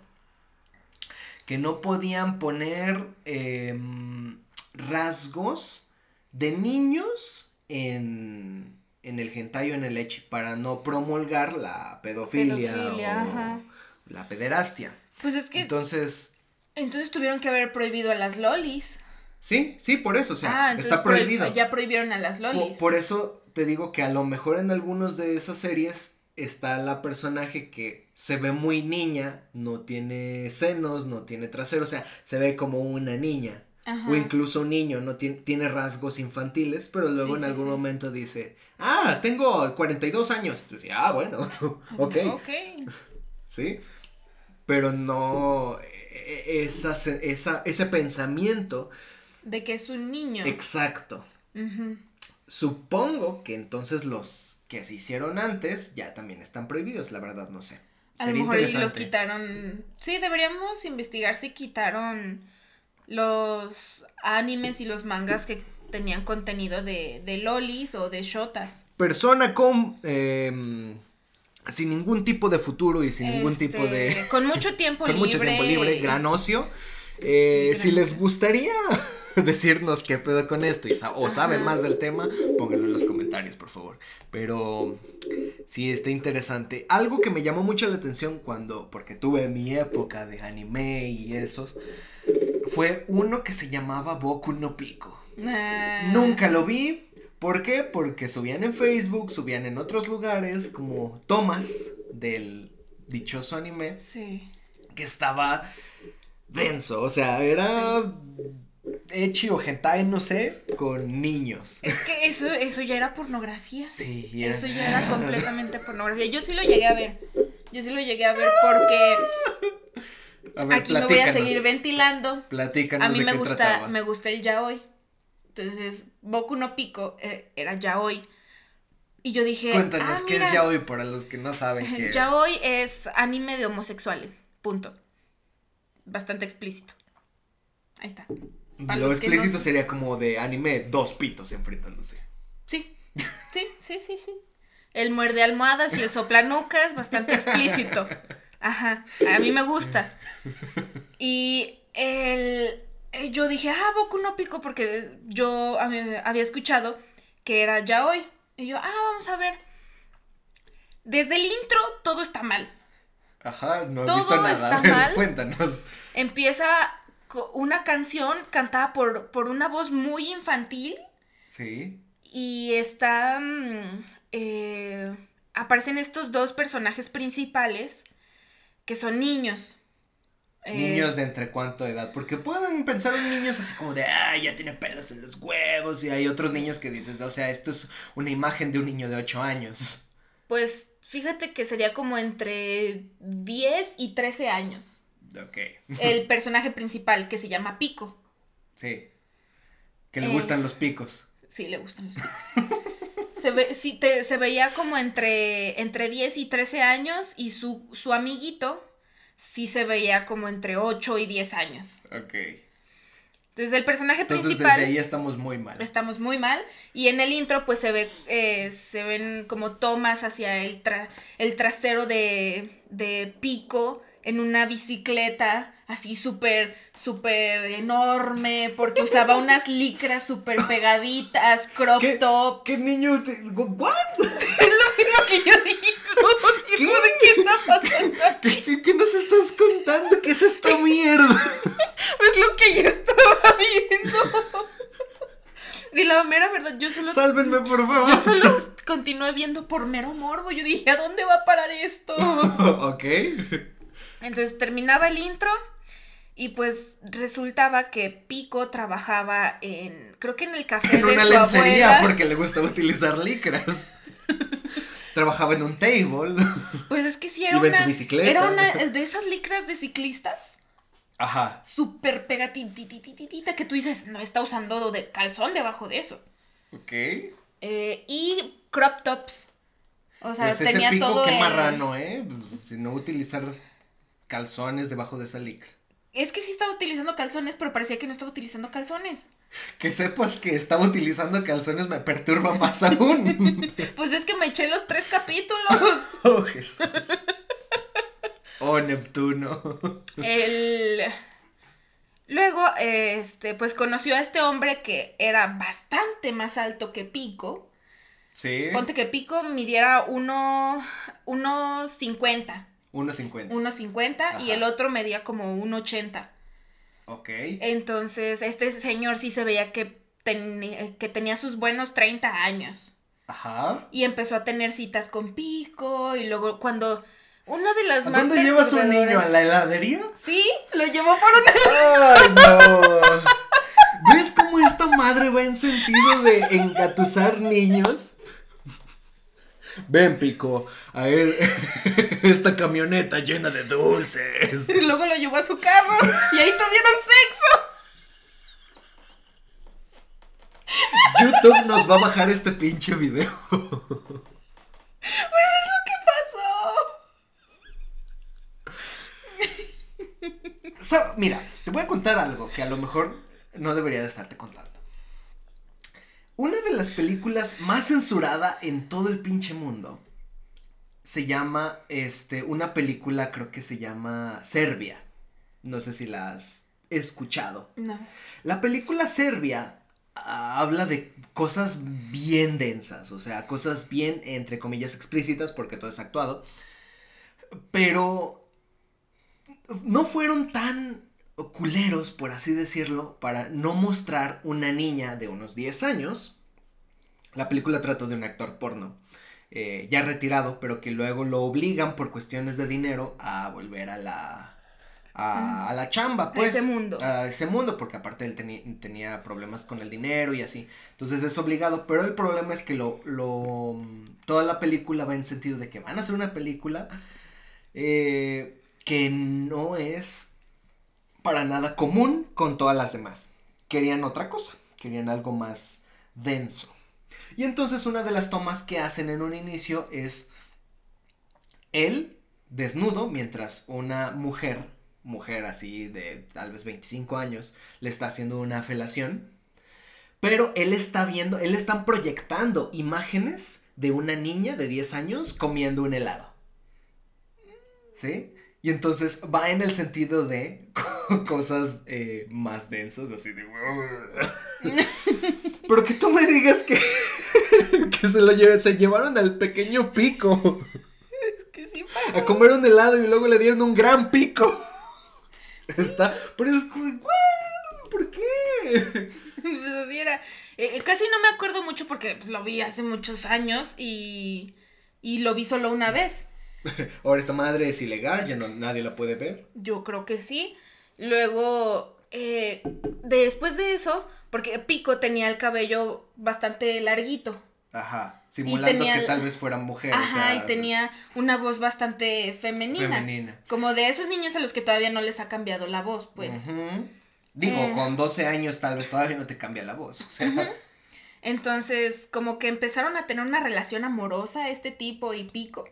Que no podían poner em, rasgos de niños en, en el hentai o en el ecchi para no promulgar la pedofilia, Pedofilia, o ajá. la pederastia. Pues es que Entonces, entonces tuvieron que haber prohibido a las lolis. Sí, sí, por eso, o sea, ah, entonces está prohib- prohibido. Ya prohibieron a las lolis. Por, eso te digo que a lo mejor en algunos de esas series está la personaje que se ve muy niña, no tiene senos, no tiene trasero, o sea, se ve como una niña. Ajá. O incluso un niño, no tiene, tiene rasgos infantiles, pero luego Sí, en sí, algún sí. momento dice, ah, tengo 42 años. Tú dices, ah, bueno, ok, Ok. sí. Pero no, e- e- esa, esa, ese pensamiento De que es un niño. exacto. Supongo que entonces los que se hicieron antes ya también están prohibidos, la verdad no sé. A lo mejor los quitaron. Sí, deberíamos investigar si quitaron los animes y los mangas que tenían contenido de, de lolis o de shotas. Persona con em, sin ningún tipo de futuro y sin ningún Este, tipo de Con mucho tiempo con libre. mucho tiempo libre, gran ocio. Eh, Gran si les gustaría decirnos qué pedo con esto y sa- o saben más del tema, pónganlo en los comentarios, por favor. Pero sí está interesante. Algo que me llamó mucho la atención cuando, porque tuve mi época de anime y esos, fue uno que se llamaba Boku no Pico. Ah, Nunca lo vi. ¿Por qué? Porque subían en Facebook, subían en otros lugares como tomas del dichoso anime Sí. que estaba denso, o sea, era Echi o hentai, no sé, con niños. Es que eso, eso ya era pornografía. Sí, ya. Eso ya era completamente pornografía. Yo sí lo llegué a ver. Yo sí lo llegué a ver porque A ver, aquí me voy a seguir ventilando. Platícanos A mí de me qué gusta, trataba. me gusta el yaoi. Entonces, Boku no Pico eh, era yaoi. Y yo dije, Cuéntanos ah, qué mira, es yaoi para los que no saben qué. Yaoi es anime de homosexuales. Punto. bastante explícito. Ahí está. Lo explícito sería como de anime, dos pitos enfrentándose. Sí, sí, sí, sí, sí. El muerde almohadas y el soplanucas, bastante explícito. Ajá, a mí me gusta. Y el, eh, yo dije, ah, Boku no Pico, porque yo había escuchado que era ya hoy. Y yo, ah, vamos a ver. Desde el intro todo está mal. Ajá, no he visto nada. Está mal. Cuéntanos. Empieza una canción cantada por, por una voz muy infantil. Sí. Y está. Mm, eh, aparecen estos dos personajes principales que son niños. Eh, niños de entre cuánto edad, porque pueden pensar en niños así como de, ah, ya tiene pelos en los huevos, y hay otros niños que dices, o sea, esto es una imagen de un niño de 8 años. Pues fíjate que sería como entre 10 y 13 años. Ok. El personaje principal que se llama Pico. Sí. Que le gustan los picos. Sí, le gustan los picos. se, ve, sí, se veía como entre, entre 10 y 13 años y su, su amiguito sí se veía como entre 8 y 10 años. Ok. Entonces el personaje Entonces, principal... Desde ahí estamos muy mal. Estamos muy mal. Y en el intro pues se ve, eh, se ven como tomas hacia el, el trasero de, de Pico en una bicicleta así súper, súper enorme, porque usaba unas licras súper pegaditas, crop top. ¿Qué niño? Te... ¿What? Es lo que yo digo. ¿Qué? ¿De qué está pasando? ¿Qué, nos estás contando? ¿Qué es esta mierda? es lo que yo estaba viendo. Y la mera verdad, yo solo. Sálvenme, por favor. Yo solo continué viendo por mero morbo. Yo dije, ¿a dónde va a parar esto? ok. Entonces terminaba el intro y pues resultaba que Pico trabajaba en, creo que en el café en una lencería porque le gustaba utilizar licras. trabajaba en un table. Pues es que sí era una, era una de esas licras de ciclistas. Ajá. Súper pegatitititita que tú dices, no está usando de calzón debajo de eso. Ok. Eh, y crop tops. O sea, pues tenía ese pico todo qué marrano, ¿eh? Pues, si no utilizar calzones debajo de esa licra. Es que sí estaba utilizando calzones, pero parecía que no estaba utilizando calzones. Que sepas que estaba utilizando calzones me perturba más aún. pues es que me eché los tres capítulos. oh, Jesús. Oh, Neptuno. El... Luego, este, pues conoció a este hombre que era bastante más alto que Pico. Sí. Ponte que Pico midiera uno, unos 50. 1.50. 1.50 y el otro medía como 1.80. Ok. Entonces, este señor sí se veía que, que tenía sus buenos 30 años. Ajá. Y empezó a tener citas con Pico y luego cuando... Una de las ¿A más ¿Dónde llevas un niño? ¿A la heladería? Sí, lo llevó por una... ¡Ay, no! ¿Ves cómo esta madre va en sentido de engatusar niños? Ven, Pico, a él, esta camioneta llena de dulces. Y luego lo llevó a su carro y ahí tuvieron sexo. YouTube nos va a bajar este pinche video. Pues es lo que pasó. mira, te voy a contar algo que a lo mejor no debería de estarte contando. Una de las películas más censurada en todo el pinche mundo se llama, este, una película creo que se llama Serbia. No sé si la has escuchado. No. La película Serbia ah, habla de cosas bien densas, o sea, cosas bien, entre comillas, explícitas, porque todo es actuado. Pero no fueron tan culeros, por así decirlo, para no mostrar una niña de unos 10 años. La película trata de un actor porno, eh, ya retirado, pero que luego lo obligan por cuestiones de dinero a volver a la, a, la chamba, pues. A ese mundo. A ese mundo, porque aparte él tenía problemas con el dinero y así. Entonces es obligado, pero el problema es que lo, lo, toda la película va en sentido de que van a hacer una película eh, que no es para nada común con todas las demás. Querían otra cosa, querían algo más denso. Y entonces una de las tomas que hacen en un inicio es él desnudo mientras una mujer mujer así de tal vez 25 años le está haciendo una felación, pero él está viendo, él están proyectando imágenes de una niña de 10 años comiendo un helado. ¿Sí? Y entonces va en el sentido de cosas eh, más densas, así de... Pero que tú me digas que, que se lo se llevaron al pequeño pico. Es que sí A comer un helado y luego le dieron un gran pico. Está, pero es como, ¿por qué? Pues así era. Eh, eh, casi no me acuerdo mucho porque pues, lo vi hace muchos años y, y lo vi solo una vez. Ahora esta madre es ilegal, ya no, nadie la puede ver. Yo creo que sí. Luego, eh, después de eso, porque Pico tenía el cabello bastante larguito. Ajá, simulando que tal vez fuera mujer. Ajá, y tenía una voz bastante femenina. Femenina. Como de esos niños a los que todavía no les ha cambiado la voz, pues. Digo, eh. con 12 años tal vez todavía no te cambia la voz. O sea. Entonces, como que empezaron a tener una relación amorosa este tipo y Pico.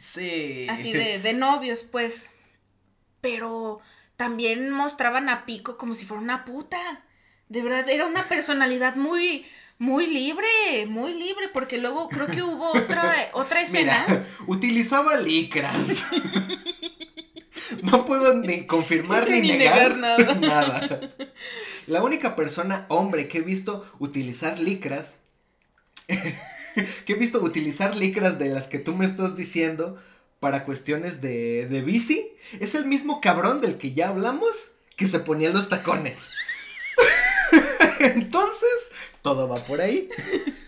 Sí. Así de, de novios, pues. Pero también mostraban a Pico como si fuera una puta. De verdad, era una personalidad muy, muy libre, muy libre, porque luego creo que hubo otra, otra escena. Mira, utilizaba licras. No puedo ni confirmar ni, negar, nada. nada. La única persona, hombre, que he visto utilizar licras, que he visto utilizar licras de las que tú me estás diciendo para cuestiones de, de bici, es el mismo cabrón del que ya hablamos que se ponía los tacones. Entonces, todo va por ahí.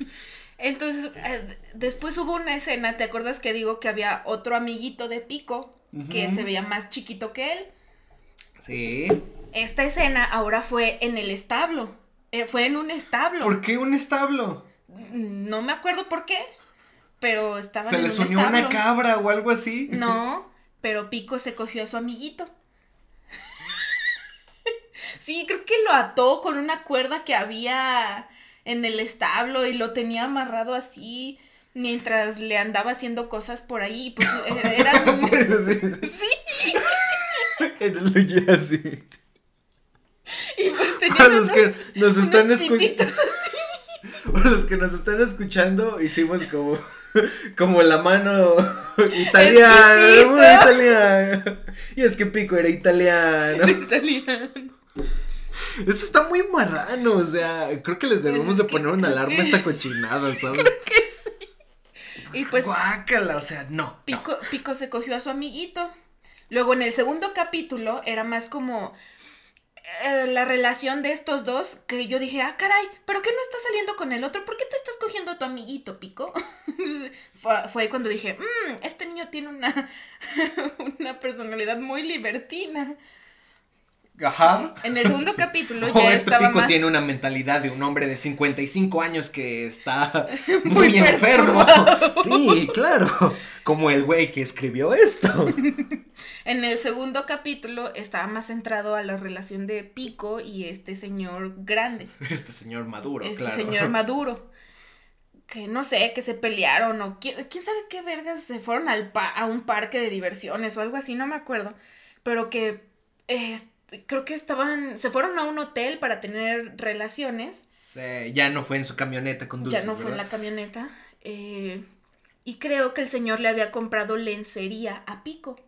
Entonces, eh, después hubo una escena, ¿te acuerdas que digo que había otro amiguito de Pico que se veía más chiquito que él? Sí. Esta escena ahora fue en el establo. Eh, fue en un establo. ¿Por qué un establo? No me acuerdo por qué, pero estaba ¿Se les unió una cabra o algo así? No, pero Pico se cogió a su amiguito. Sí, creo que lo ató con una cuerda que había en el establo y lo tenía amarrado así mientras le andaba haciendo cosas por ahí. Pues era. sí. Era así. Y pues tenía Para los que nos están escuchando. Para los que nos están escuchando, hicimos como. Como la mano italiana, muy italiana. Y es que Pico era italiano. Era italiano. Eso está muy marrano, o sea, creo que le pues debemos de poner una alarma a esta cochinada, ¿sabes? Creo que sí. Y pues. Guácala, o sea, no. Pico, Pico se cogió a su amiguito. Luego en el segundo capítulo era más como eh, la relación de estos dos que yo dije, ah, caray, ¿pero qué no estás saliendo con el otro? ¿Por qué te estás cogiendo a tu amiguito, Pico? fue, fue, cuando dije, mmm, este niño tiene una, una personalidad muy libertina. Ajá. En el segundo capítulo oh, ya este Pico tiene una mentalidad de un hombre de 55 años que está muy, enfermo. Sí, claro. Como el güey que escribió esto. en el segundo capítulo estaba más centrado a la relación de Pico y este señor grande. Este señor maduro, este claro. Este señor maduro. Que no sé, que se pelearon o quién, sabe qué vergas se fueron al a un parque de diversiones o algo así, no me acuerdo. Pero que este creo que estaban, se fueron a un hotel para tener relaciones. Sí, ya no fue en su camioneta con dulces, Ya no fue en la camioneta. Eh, y creo que el señor le había comprado lencería a Pico.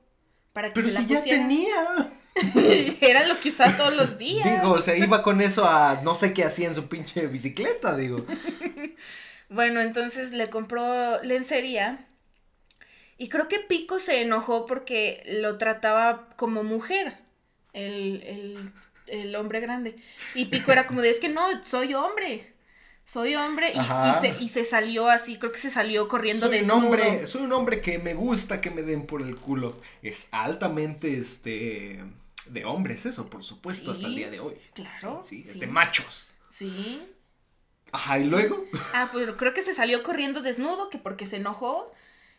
Para que Pero si ya tenía. Era lo que usaba todos los días. Digo, o sea, iba con eso a no sé qué hacía en su pinche bicicleta, digo. bueno, entonces le compró lencería. Y creo que Pico se enojó porque lo trataba como mujer el, el, hombre grande. Y Pico era como de, es que no, soy hombre. Soy hombre y, se, y se salió así, creo que se salió corriendo soy Un hombre, soy un hombre que me gusta que me den por el culo. Es altamente, este, de hombres eso, por supuesto, hasta el día de hoy. Claro. Sí, es de machos. Sí. Ajá, ¿y luego? Ah, pues creo que se salió corriendo desnudo, que porque se enojó.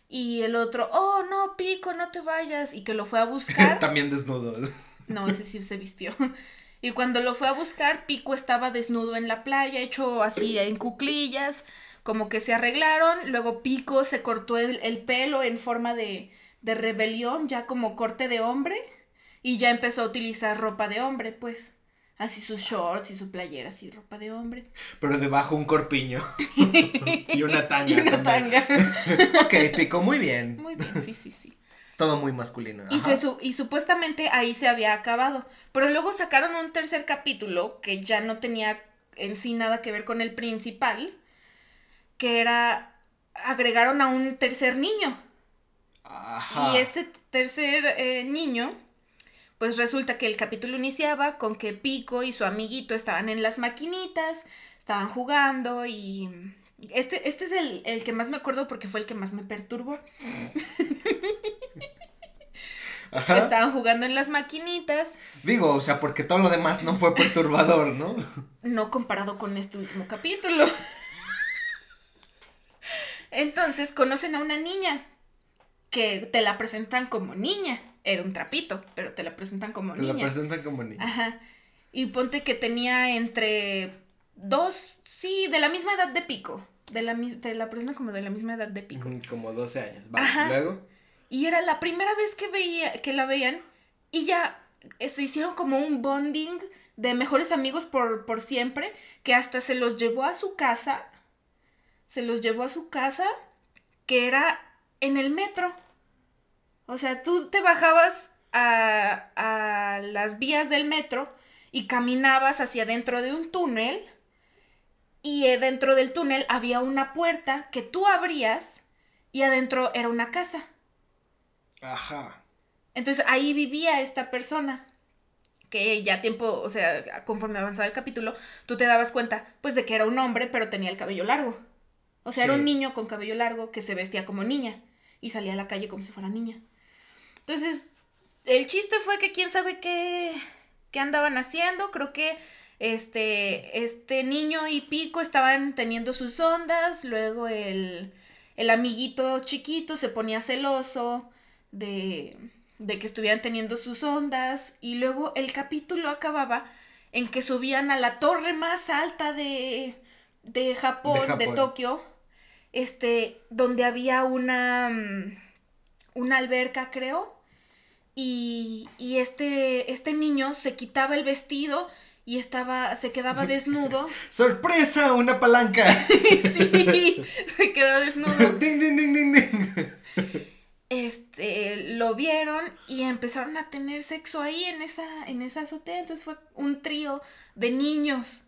Y el otro, oh, no, Pico, no te vayas. Y que lo fue a buscar. También desnudo. No, ese sí se vistió. Y cuando lo fue a buscar, Pico estaba desnudo en la playa, hecho así en cuclillas, como que se arreglaron. Luego Pico se cortó el, pelo en forma de, de rebelión, ya como corte de hombre. Y ya empezó a utilizar ropa de hombre, pues. Así sus shorts y su playera, así ropa de hombre. Pero debajo un corpiño. y una tanga. Y una también. tanga. ok, Pico, muy bien. Muy bien, sí, sí, sí. Todo muy masculino. Y, se su- y supuestamente ahí se había acabado. Pero luego sacaron un tercer capítulo que ya no tenía en sí nada que ver con el principal, que era agregaron a un tercer niño. Ajá. Y este tercer eh, niño, pues resulta que el capítulo iniciaba con que Pico y su amiguito estaban en las maquinitas, estaban jugando y... Este, este es el, el que más me acuerdo porque fue el que más me perturbó. Ajá. Estaban jugando en las maquinitas, Digo, o sea, porque todo lo demás no fue perturbador, ¿no? no comparado con este último capítulo. Entonces conocen a una niña que te la presentan como niña. Era un trapito, pero te la presentan como Te niña. la presentan como niña. Ajá. Y ponte que tenía entre dos, sí, de la misma edad de Pico. De la, te la presentan como de la misma edad de Pico. Como 12 años. Va, luego. Y era la primera vez que veía, que la veían, y ya eh, se hicieron como un bonding de mejores amigos por, por siempre, que hasta se los llevó a su casa, se los llevó a su casa, que era en el metro. O sea, tú te bajabas a, a las vías del metro y caminabas hacia dentro de un túnel, y eh, dentro del túnel había una puerta que tú abrías, y adentro era una casa. Ajá. Entonces ahí vivía esta persona que ya tiempo, o sea, conforme avanzaba el capítulo, tú te dabas cuenta, pues, de que era un hombre, pero tenía el cabello largo. O sea, era un niño con cabello largo que se vestía como niña y salía a la calle como si fuera niña. Entonces, el chiste fue que quién sabe qué, qué andaban haciendo. Creo que este, este niño y Pico estaban teniendo sus ondas. Luego el, el amiguito chiquito se ponía celoso de, de que estuvieran teniendo sus ondas. Y luego el capítulo acababa en que subían a la torre más alta de, de Japón, De. Tokio, este, donde había una, mm, una alberca, creo. Y, y este, este niño se quitaba el vestido y estaba, se quedaba desnudo. ¡Sorpresa! ¡Una palanca! sí, se quedó desnudo. ¡Ding, ding, ding, ding, ding! Este, lo vieron y empezaron a tener sexo ahí en esa, en esa azotea. Entonces fue un trío de niños.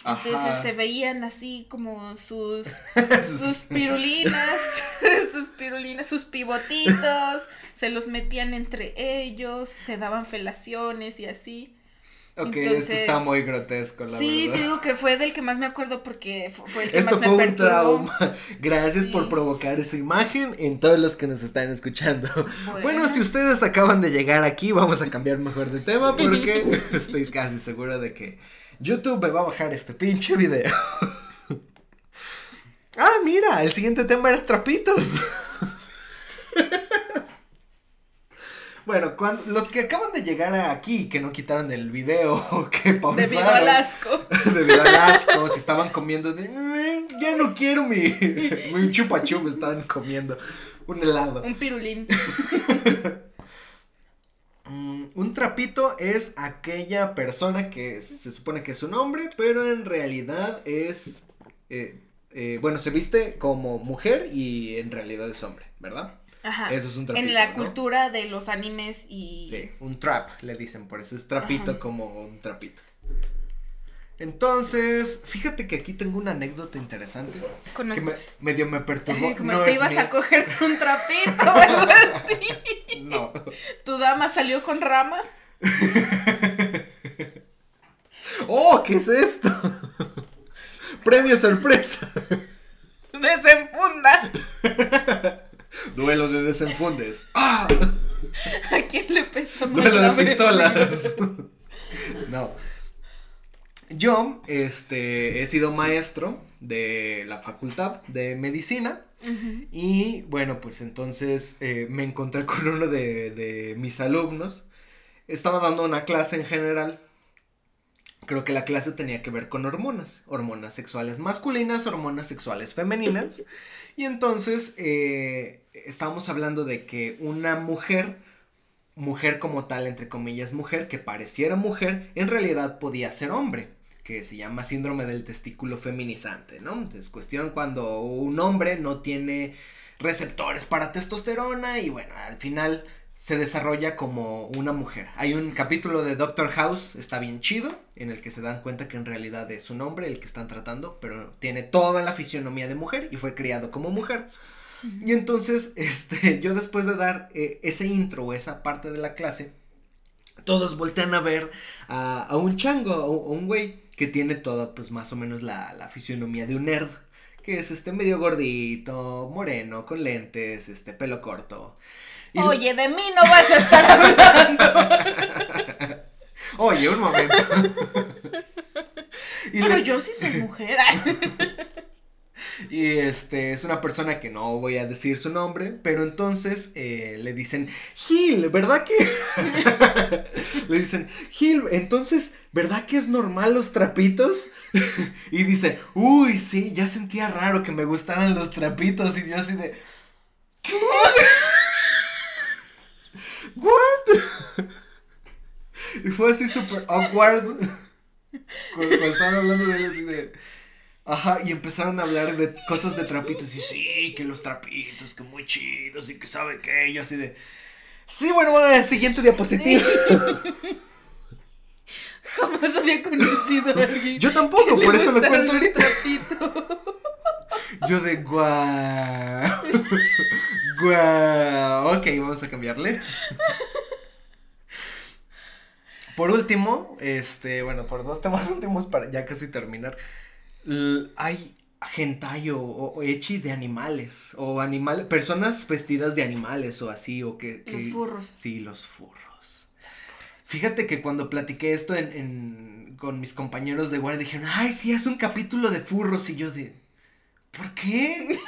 Entonces Ajá. se veían así como sus, sus pirulinas, sus pirulinas, sus pivotitos, se los metían entre ellos, se daban felaciones y así. Ok, Entonces- esto está muy grotesco, la sí, verdad. te digo que fue del que más me acuerdo porque fu- fue el que Esto más fue me un trauma. Gracias Sí. por provocar esa imagen en todos los que nos están escuchando. Bueno. Bueno. si ustedes acaban de llegar aquí, vamos a cambiar mejor de tema porque estoy casi seguro de que YouTube me va a bajar este pinche video. ah, mira, el siguiente tema era trapitos. Bueno, cuando, los que acaban de llegar aquí, que no quitaron el video, que pausaron. Debido al asco. Debido al asco, se estaban comiendo de, "Mm, ya no quiero mi, mi chupa chup, estaban comiendo un helado. Un pirulín. Mm, un trapito es aquella persona que se supone que es un hombre, pero en realidad es, eh, eh, bueno, se viste como mujer y en realidad es hombre, ¿verdad? Ajá. Eso es un trapito, En la ¿no? cultura de los animes y... Sí, un trap, le dicen, por eso es trapito Ajá. como un trapito. Entonces, fíjate que aquí tengo una anécdota interesante Con que me, medio me perturbó. Como no te ibas a coger un trapito o algo así. No. Tu dama salió con rama. ¡Oh! ¿Qué es esto? Premio sorpresa. Desenfunda. Duelo de desenfundes. ¡Ah! ¿A quién le pesa más Duelo de pistolas. No. Yo, este, he sido maestro de la facultad de medicina. Y bueno, pues entonces eh, me encontré con uno de, de mis alumnos. Estaba dando una clase en general. Creo que la clase tenía que ver con hormonas. Hormonas sexuales masculinas, hormonas sexuales femeninas. Y entonces eh, estábamos hablando de que una mujer mujer como tal, entre comillas, mujer, que pareciera mujer, en realidad podía ser hombre, que se llama síndrome del testículo feminizante, ¿no? Es cuestión cuando un hombre no tiene receptores para testosterona y bueno, al final se desarrolla como una mujer. Hay un capítulo de Doctor House, está bien chido, en el que se dan cuenta que en realidad es un hombre el que están tratando, pero tiene toda la fisionomía de mujer y fue criado como mujer. Y entonces, este, yo después de dar eh, ese intro o esa parte de la clase, todos voltean a ver a, un chango, a un güey que tiene toda, pues más o menos la, la fisionomía de un nerd que es este medio gordito, moreno, con lentes, este pelo corto. Oye, de mí no vas a estar hablando. Oye, un momento. Pero yo sí soy mujer. Y este es una persona que no voy a decir su nombre, pero entonces eh, le dicen, Gil, ¿verdad que? le dicen, Gil, entonces, ¿verdad que es normal los trapitos? y dice, uy, sí, ya sentía raro que me gustaran los trapitos. Y yo así de, ¿qué? ¿What? y fue así súper awkward. Cuando, estaban hablando de él así de Ajá, y empezaron a hablar de cosas de trapitos. Y sí, que los trapitos, que muy chidos y que sabe qué. yo así de. Sí, bueno, bueno, siguiente diapositiva. Jamás había conocido a alguien. Yo tampoco, por eso lo cuento ahorita. Yo de guau. guau. Ok, vamos a cambiarle. Por último, este, bueno, por dos temas últimos para ya casi terminar hay hentai o, o, echi de animales o animales personas vestidas de animales o así o que, los furros sí los furros fíjate que cuando platiqué esto en, con mis compañeros de guardia dijeron ay sí es un capítulo de furros y yo de ¿por qué?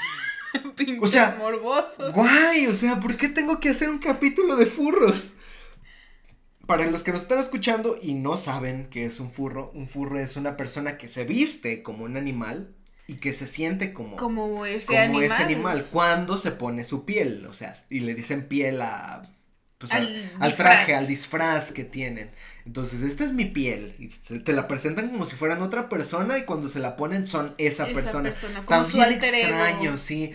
o sea morboso guay o sea ¿por qué tengo que hacer un capítulo de furros? Para los que nos están escuchando y no saben qué es un furro, un furro es una persona que se viste como un animal y que se siente como, como, ese, animal. ese animal cuando se pone su piel, o sea, y le dicen piel a, pues, al, traje, al disfraz que tienen. Entonces, esta es mi piel. Y te la presentan como si fueran otra persona y cuando se la ponen son esa, persona. Están bien extraños, sí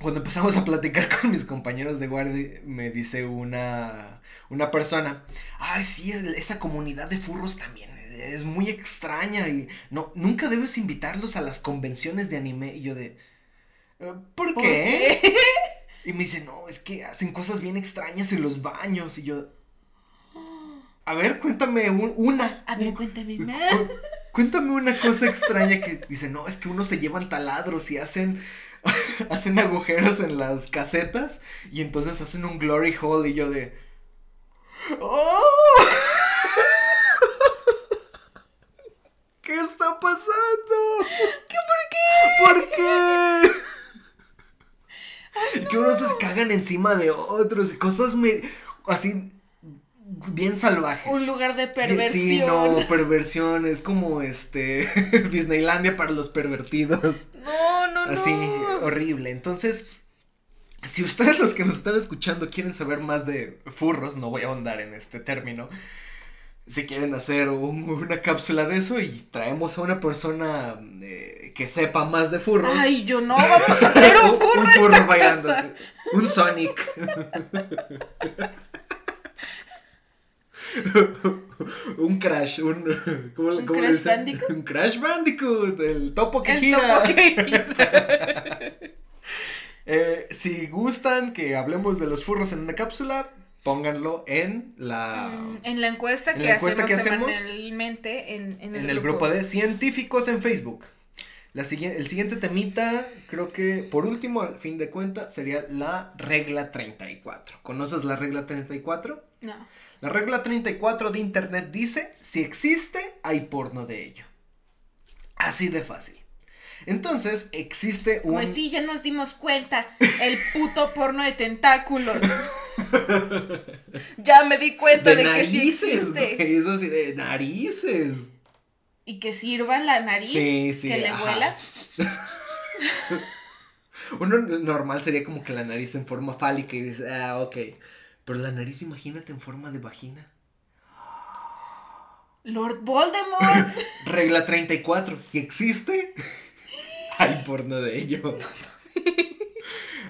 cuando empezamos a platicar con mis compañeros de guardia, me dice una, una persona, ay, sí, esa comunidad de furros también es muy extraña y no, nunca debes invitarlos a las convenciones de anime. Y yo de, eh, ¿por, qué? Y me dice, no, es que hacen cosas bien extrañas en los baños. Y yo, a ver, cuéntame una. A ver, cuéntame Cuéntame una cosa extraña que dice, no, es que unos se llevan taladros y hacen hacen agujeros en las casetas y entonces hacen un glory hole y yo de... ¡Oh! ¿Qué está pasando? ¿Qué por qué? ¿Por qué? Que unos se cagan encima de otros y cosas me... así bien salvajes. Un lugar de perversión. Sí, no, perversión, es como este Disneylandia para los pervertidos. No, no, Así, horrible. Entonces, si ustedes los que nos están escuchando quieren saber más de furros, no voy a ahondar en este término. Si quieren hacer una cápsula de eso y traemos a una persona eh, que sepa más de furros. Ay, yo no, vamos a un furro. un furro bailando. Un Sonic. un Crash, un. ¿Cómo, ¿Un Crash Bandicoot? Un Crash Bandicoot, el topo que gira. Topo que eh, si gustan que hablemos de los furros en una cápsula, pónganlo en la. Mm, en la encuesta, que, hacemos semanalmente en, en, el, grupo. de científicos en Facebook. La, el siguiente temita, creo que por último, al fin de cuentas, sería la regla 34. ¿Conoces la regla 34? No. La regla 34 de Internet dice, si existe, hay porno de ello. Así de fácil. Entonces, existe un... Pues sí, ya nos dimos cuenta, el puto porno de tentáculos. ya me di cuenta de, que sí existe. eso sí, de narices. Y que sirva la nariz, sí, sí, que le huela. Uno normal sería como que la nariz en forma fálica y dice, ah, ok. Pero la nariz, imagínate en forma de vagina. Lord Voldemort. Regla 34. Si existe, hay porno de ello.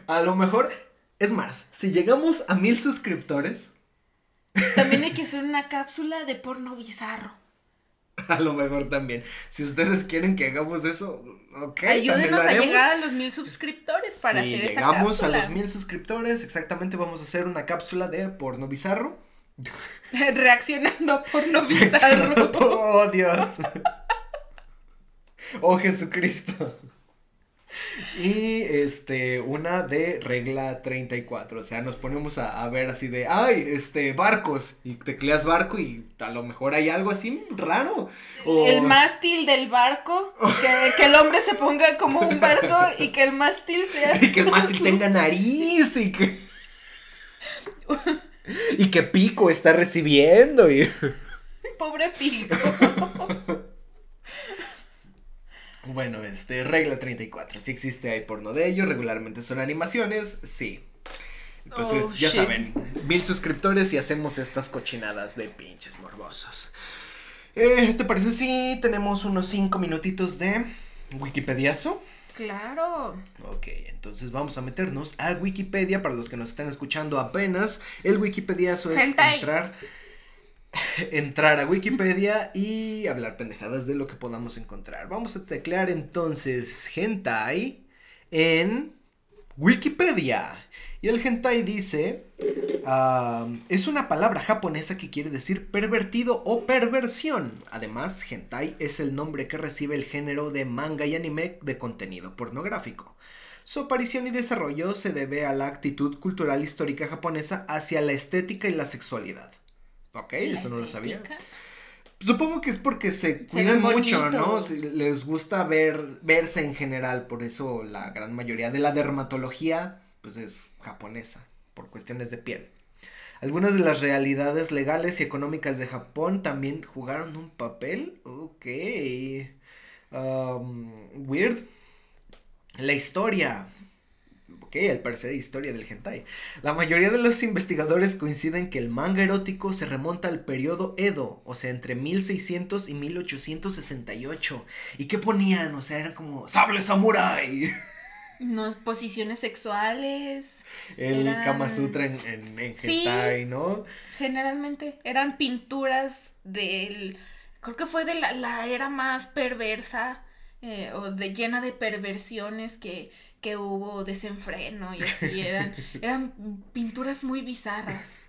A lo mejor, es más, si llegamos a mil suscriptores, También hay que hacer una cápsula de porno bizarro. a lo mejor también. Si ustedes quieren que hagamos eso, ok. Ayúdenos a llegar a los mil suscriptores para hacer esa llegamos cápsula. a los mil suscriptores, exactamente vamos a hacer una cápsula de porno bizarro. Reaccionando a porno bizarro. oh, Dios. oh, Jesucristo. Y este, una de regla 34. O sea, nos ponemos a, a ver así de, ay, este, barcos. Y tecleas barco y a lo mejor hay algo así raro. O- El mástil del barco, que, que el hombre se ponga como un barco y que el mástil sea... Y que el mástil tenga nariz y que. Y que Pico está recibiendo. Y... Pobre pico. Bueno, este, regla 34. Si existe, hay porno de ello. Regularmente son animaciones, sí. Entonces, Oh, ya shit. saben, mil suscriptores y hacemos estas cochinadas de pinches morbosos. Eh, ¿Te parece si tenemos unos cinco minutitos de Wikipediazo? Claro. Ok, entonces vamos a meternos a Wikipedia para los que nos están escuchando apenas. El Wikipediazo es entrar entrar a Wikipedia y hablar pendejadas de lo que podamos encontrar. Vamos a teclear entonces hentai en Wikipedia. Y el hentai dice, ah, es una palabra japonesa que quiere decir pervertido o perversión. Además, hentai es el nombre que recibe el género de manga y anime de contenido pornográfico. Su aparición y desarrollo se debe a la actitud cultural histórica japonesa hacia la estética y la sexualidad. Ok, eso no lo sabía. Supongo que es porque se cuidan mucho. ¿no? Les gusta ver, verse en general, por eso la gran mayoría de la dermatología, pues es japonesa, por cuestiones de piel. Algunas de las realidades legales y económicas de Japón también jugaron un papel. Ok. Um, weird. La historia. Ok, al parecer historia del hentai. La mayoría de los investigadores coinciden que el manga erótico se remonta al periodo Edo, o sea, entre 1600 y 1868. ¿Y qué ponían? O sea, eran como sable samurai. No, posiciones sexuales. El Eran- Kama Sutra en, en, en Sí. hentai, ¿no? Generalmente eran pinturas del. Creo que fue de la, la era más perversa eh, o de llena de perversiones que, que hubo, desenfreno y así. Eran, eran pinturas muy bizarras.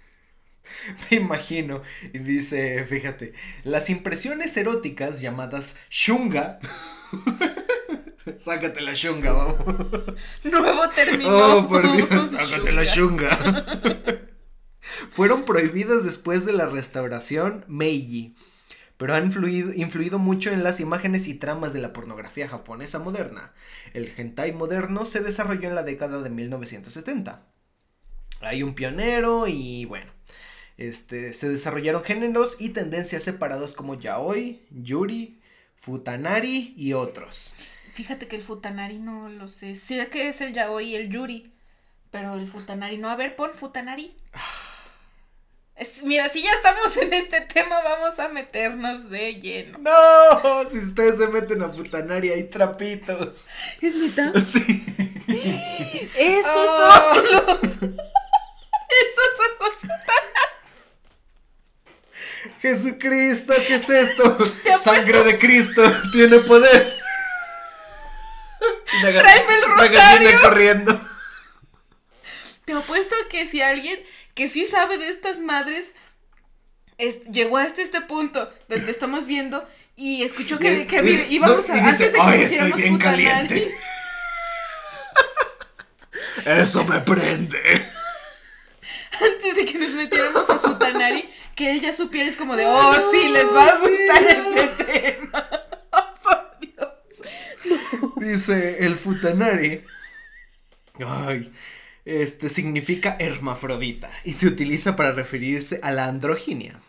Me imagino. Y dice, fíjate, las impresiones eróticas llamadas shunga. Sácate la shunga, vamos. Nuevo término. Oh, por Dios, sácate la shunga. Fueron prohibidas después de la restauración Meiji, pero han influido, influido mucho en las imágenes y tramas de la pornografía japonesa moderna. El hentai moderno se desarrolló en la década de 1970. Hay un pionero y bueno, este, se desarrollaron géneros y tendencias separados como yaoi, yuri, futanari y otros. Fíjate que el futanari no lo sé. Sé que es el yaoi y el yuri, pero el futanari no. A ver, pon futanari. Es- mira, si ya estamos en este tema, vamos a meternos de lleno. No, si ustedes se meten a futanari hay trapitos. ¿Es neta? Sí. Esos Ah. son los... Esos son los. Jesucristo, ¿qué es esto? Sangre de Cristo tiene poder. Tráeme el rosario. corriendo. Te apuesto que si alguien que sí sabe de estas madres es- llegó hasta este punto donde estamos viendo y escuchó que, que vi- íbamos no, a y dice, antes de que "Ay, pusiéramos estoy bien Futanari". caliente. Eso me prende. antes de que nos metiéramos a Futanari, que él ya supiera es como de, oh, sí, les va a Sí. gustar este tema. Oh, por Dios. Dice el futanari. Ay. Este significa hermafrodita y se utiliza para referirse a la androginia.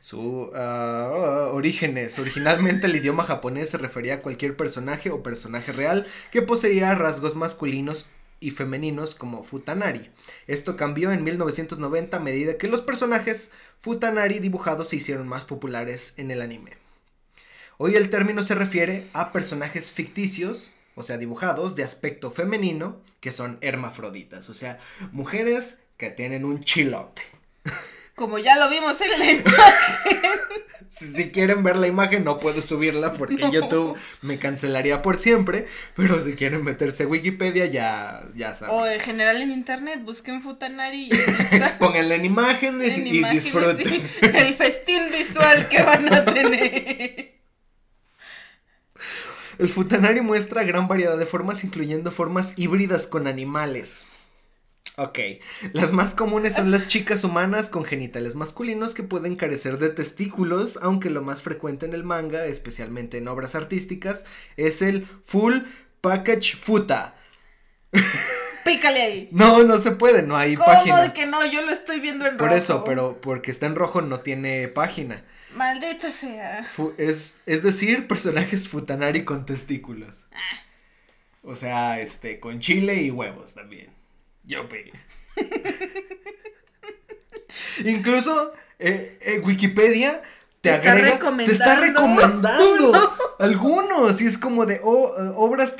Su ah, orígenes. Originalmente el idioma japonés se refería a cualquier personaje o personaje real que poseía rasgos masculinos y femeninos como Futanari. Esto cambió en 1990 a medida que los personajes Futanari dibujados se hicieron más populares en el anime. Hoy el término se refiere a personajes ficticios, o sea, dibujados de aspecto femenino, que son hermafroditas, o sea, mujeres que tienen un chilote. Como ya lo vimos en la imagen. Si, quieren ver la imagen, no puedo subirla porque YouTube me cancelaría por siempre. Pero si quieren meterse a Wikipedia, ya, ya saben. O en general en internet, busquen Futanari y Pónganle en imágenes, y disfruten. el festín visual que van a tener. El Futanari muestra gran variedad de formas, incluyendo formas híbridas con animales. Ok, las más comunes son las chicas humanas con genitales masculinos que pueden carecer de testículos, aunque lo más frecuente en el manga, especialmente en obras artísticas, es el full package futa. Pícale ahí. No, no se puede, no hay página. ¿Cómo de que no? Yo lo estoy viendo en rojo. Por eso, pero porque está en rojo no tiene página. Maldita sea. es, es decir, personajes futanari con testículos. Ah. O sea, este, con chile y huevos también. Yo Incluso eh, eh, Wikipedia te, agrega, te está recomendando algunos y es como de oh, eh, obras,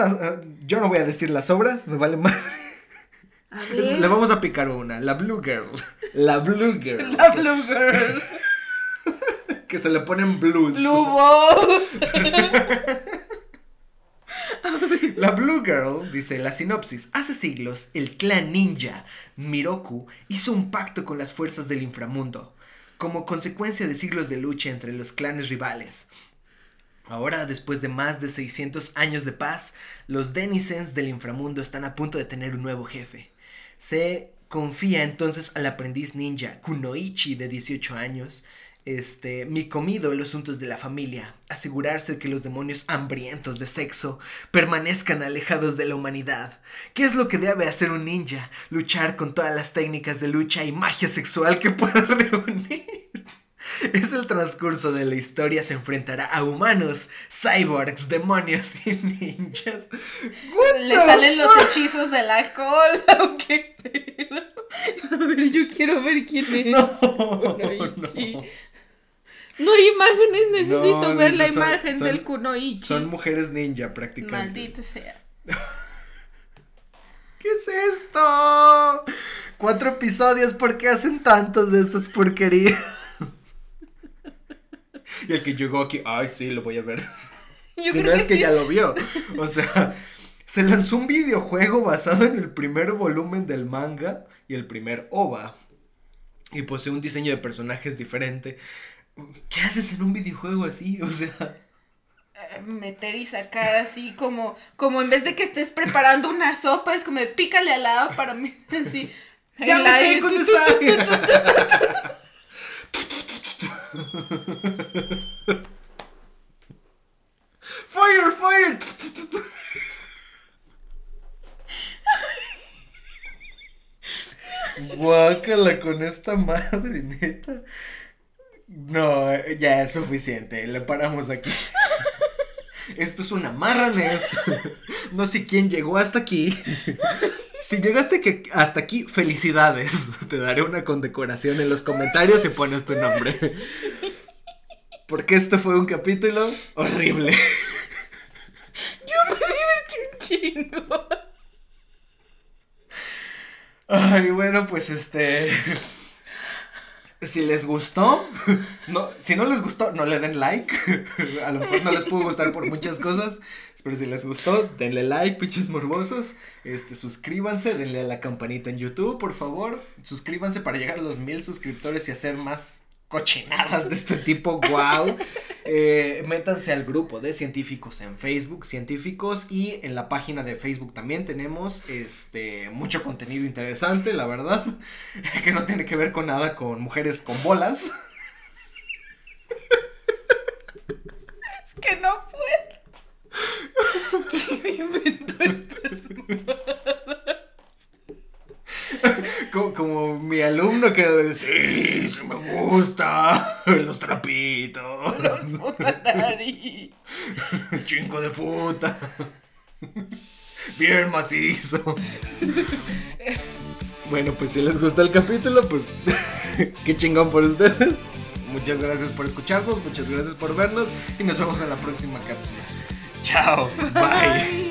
yo no voy a decir las obras, me vale más. Le vamos a picar una, la Blue Girl, la Blue Girl. La Blue Girl. Que se le ponen blues. Blue La Blue Girl dice la sinopsis. Hace siglos, el clan ninja Miroku hizo un pacto con las fuerzas del inframundo, como consecuencia de siglos de lucha entre los clanes rivales. Ahora, después de más de 600 años de paz, los Denizens del inframundo están a punto de tener un nuevo jefe. Se confía entonces al aprendiz ninja Kunoichi de 18 años, este, mi comido en los asuntos de la familia, asegurarse que los demonios hambrientos de sexo permanezcan alejados de la humanidad. ¿Qué es lo que debe hacer un ninja? Luchar con todas las técnicas de lucha y magia sexual que pueda reunir. Es el transcurso de la historia se enfrentará a humanos, cyborgs, demonios y ninjas. Le salen los hechizos de la cola, qué pedo? A ver, yo quiero ver quién es. No, no. No hay imágenes, necesito ver la imagen del Kunoichi. Son mujeres ninja prácticamente. Maldita sea. ¿Qué es esto? Cuatro episodios, ¿por qué hacen tantos de estas porquerías? y el que llegó aquí, ay, sí, lo voy a ver. si no es que ya lo vio. O sea, se lanzó un videojuego basado en el primer volumen del manga y el primer OVA. Y posee un diseño de personajes diferente. ¿Qué haces en un videojuego así? O sea. Eh, meter y sacar así como, como en vez de que estés preparando una sopa, es como de pícale al lado para mí, así. ¡Ya me tengo de ¡Fire, fire! Guácala con esta madre, neta. No, ya es suficiente, le paramos aquí. Esto es una marranes. No sé quién llegó hasta aquí. Si llegaste que hasta aquí, felicidades. Te daré una condecoración en los comentarios y pones tu nombre. Porque este fue un capítulo horrible. Yo me divertí un chingo. Ay, bueno, pues este. Si les gustó, no, si no les gustó, no le den like. A lo mejor no les pudo gustar por muchas cosas. Pero si les gustó, denle like, pinches morbosos. Este, suscríbanse, denle a la campanita en YouTube, por favor. Suscríbanse para llegar a los mil suscriptores y hacer más cochinadas de este tipo, wow. Eh, métanse al grupo de científicos en Facebook, científicos, y en la página de Facebook también tenemos este mucho contenido interesante, la verdad, que no tiene que ver con nada con mujeres con bolas. Es que no puedo. ¿Quién inventó estas Como, como, mi alumno que sí, sí me gusta los trapitos. Los futanari. Chingo de futa. Bien macizo. Bueno, pues si les gustó el capítulo, pues qué chingón por ustedes. Muchas gracias por escucharnos, muchas gracias por vernos y nos vemos en la próxima cápsula. Chao, bye.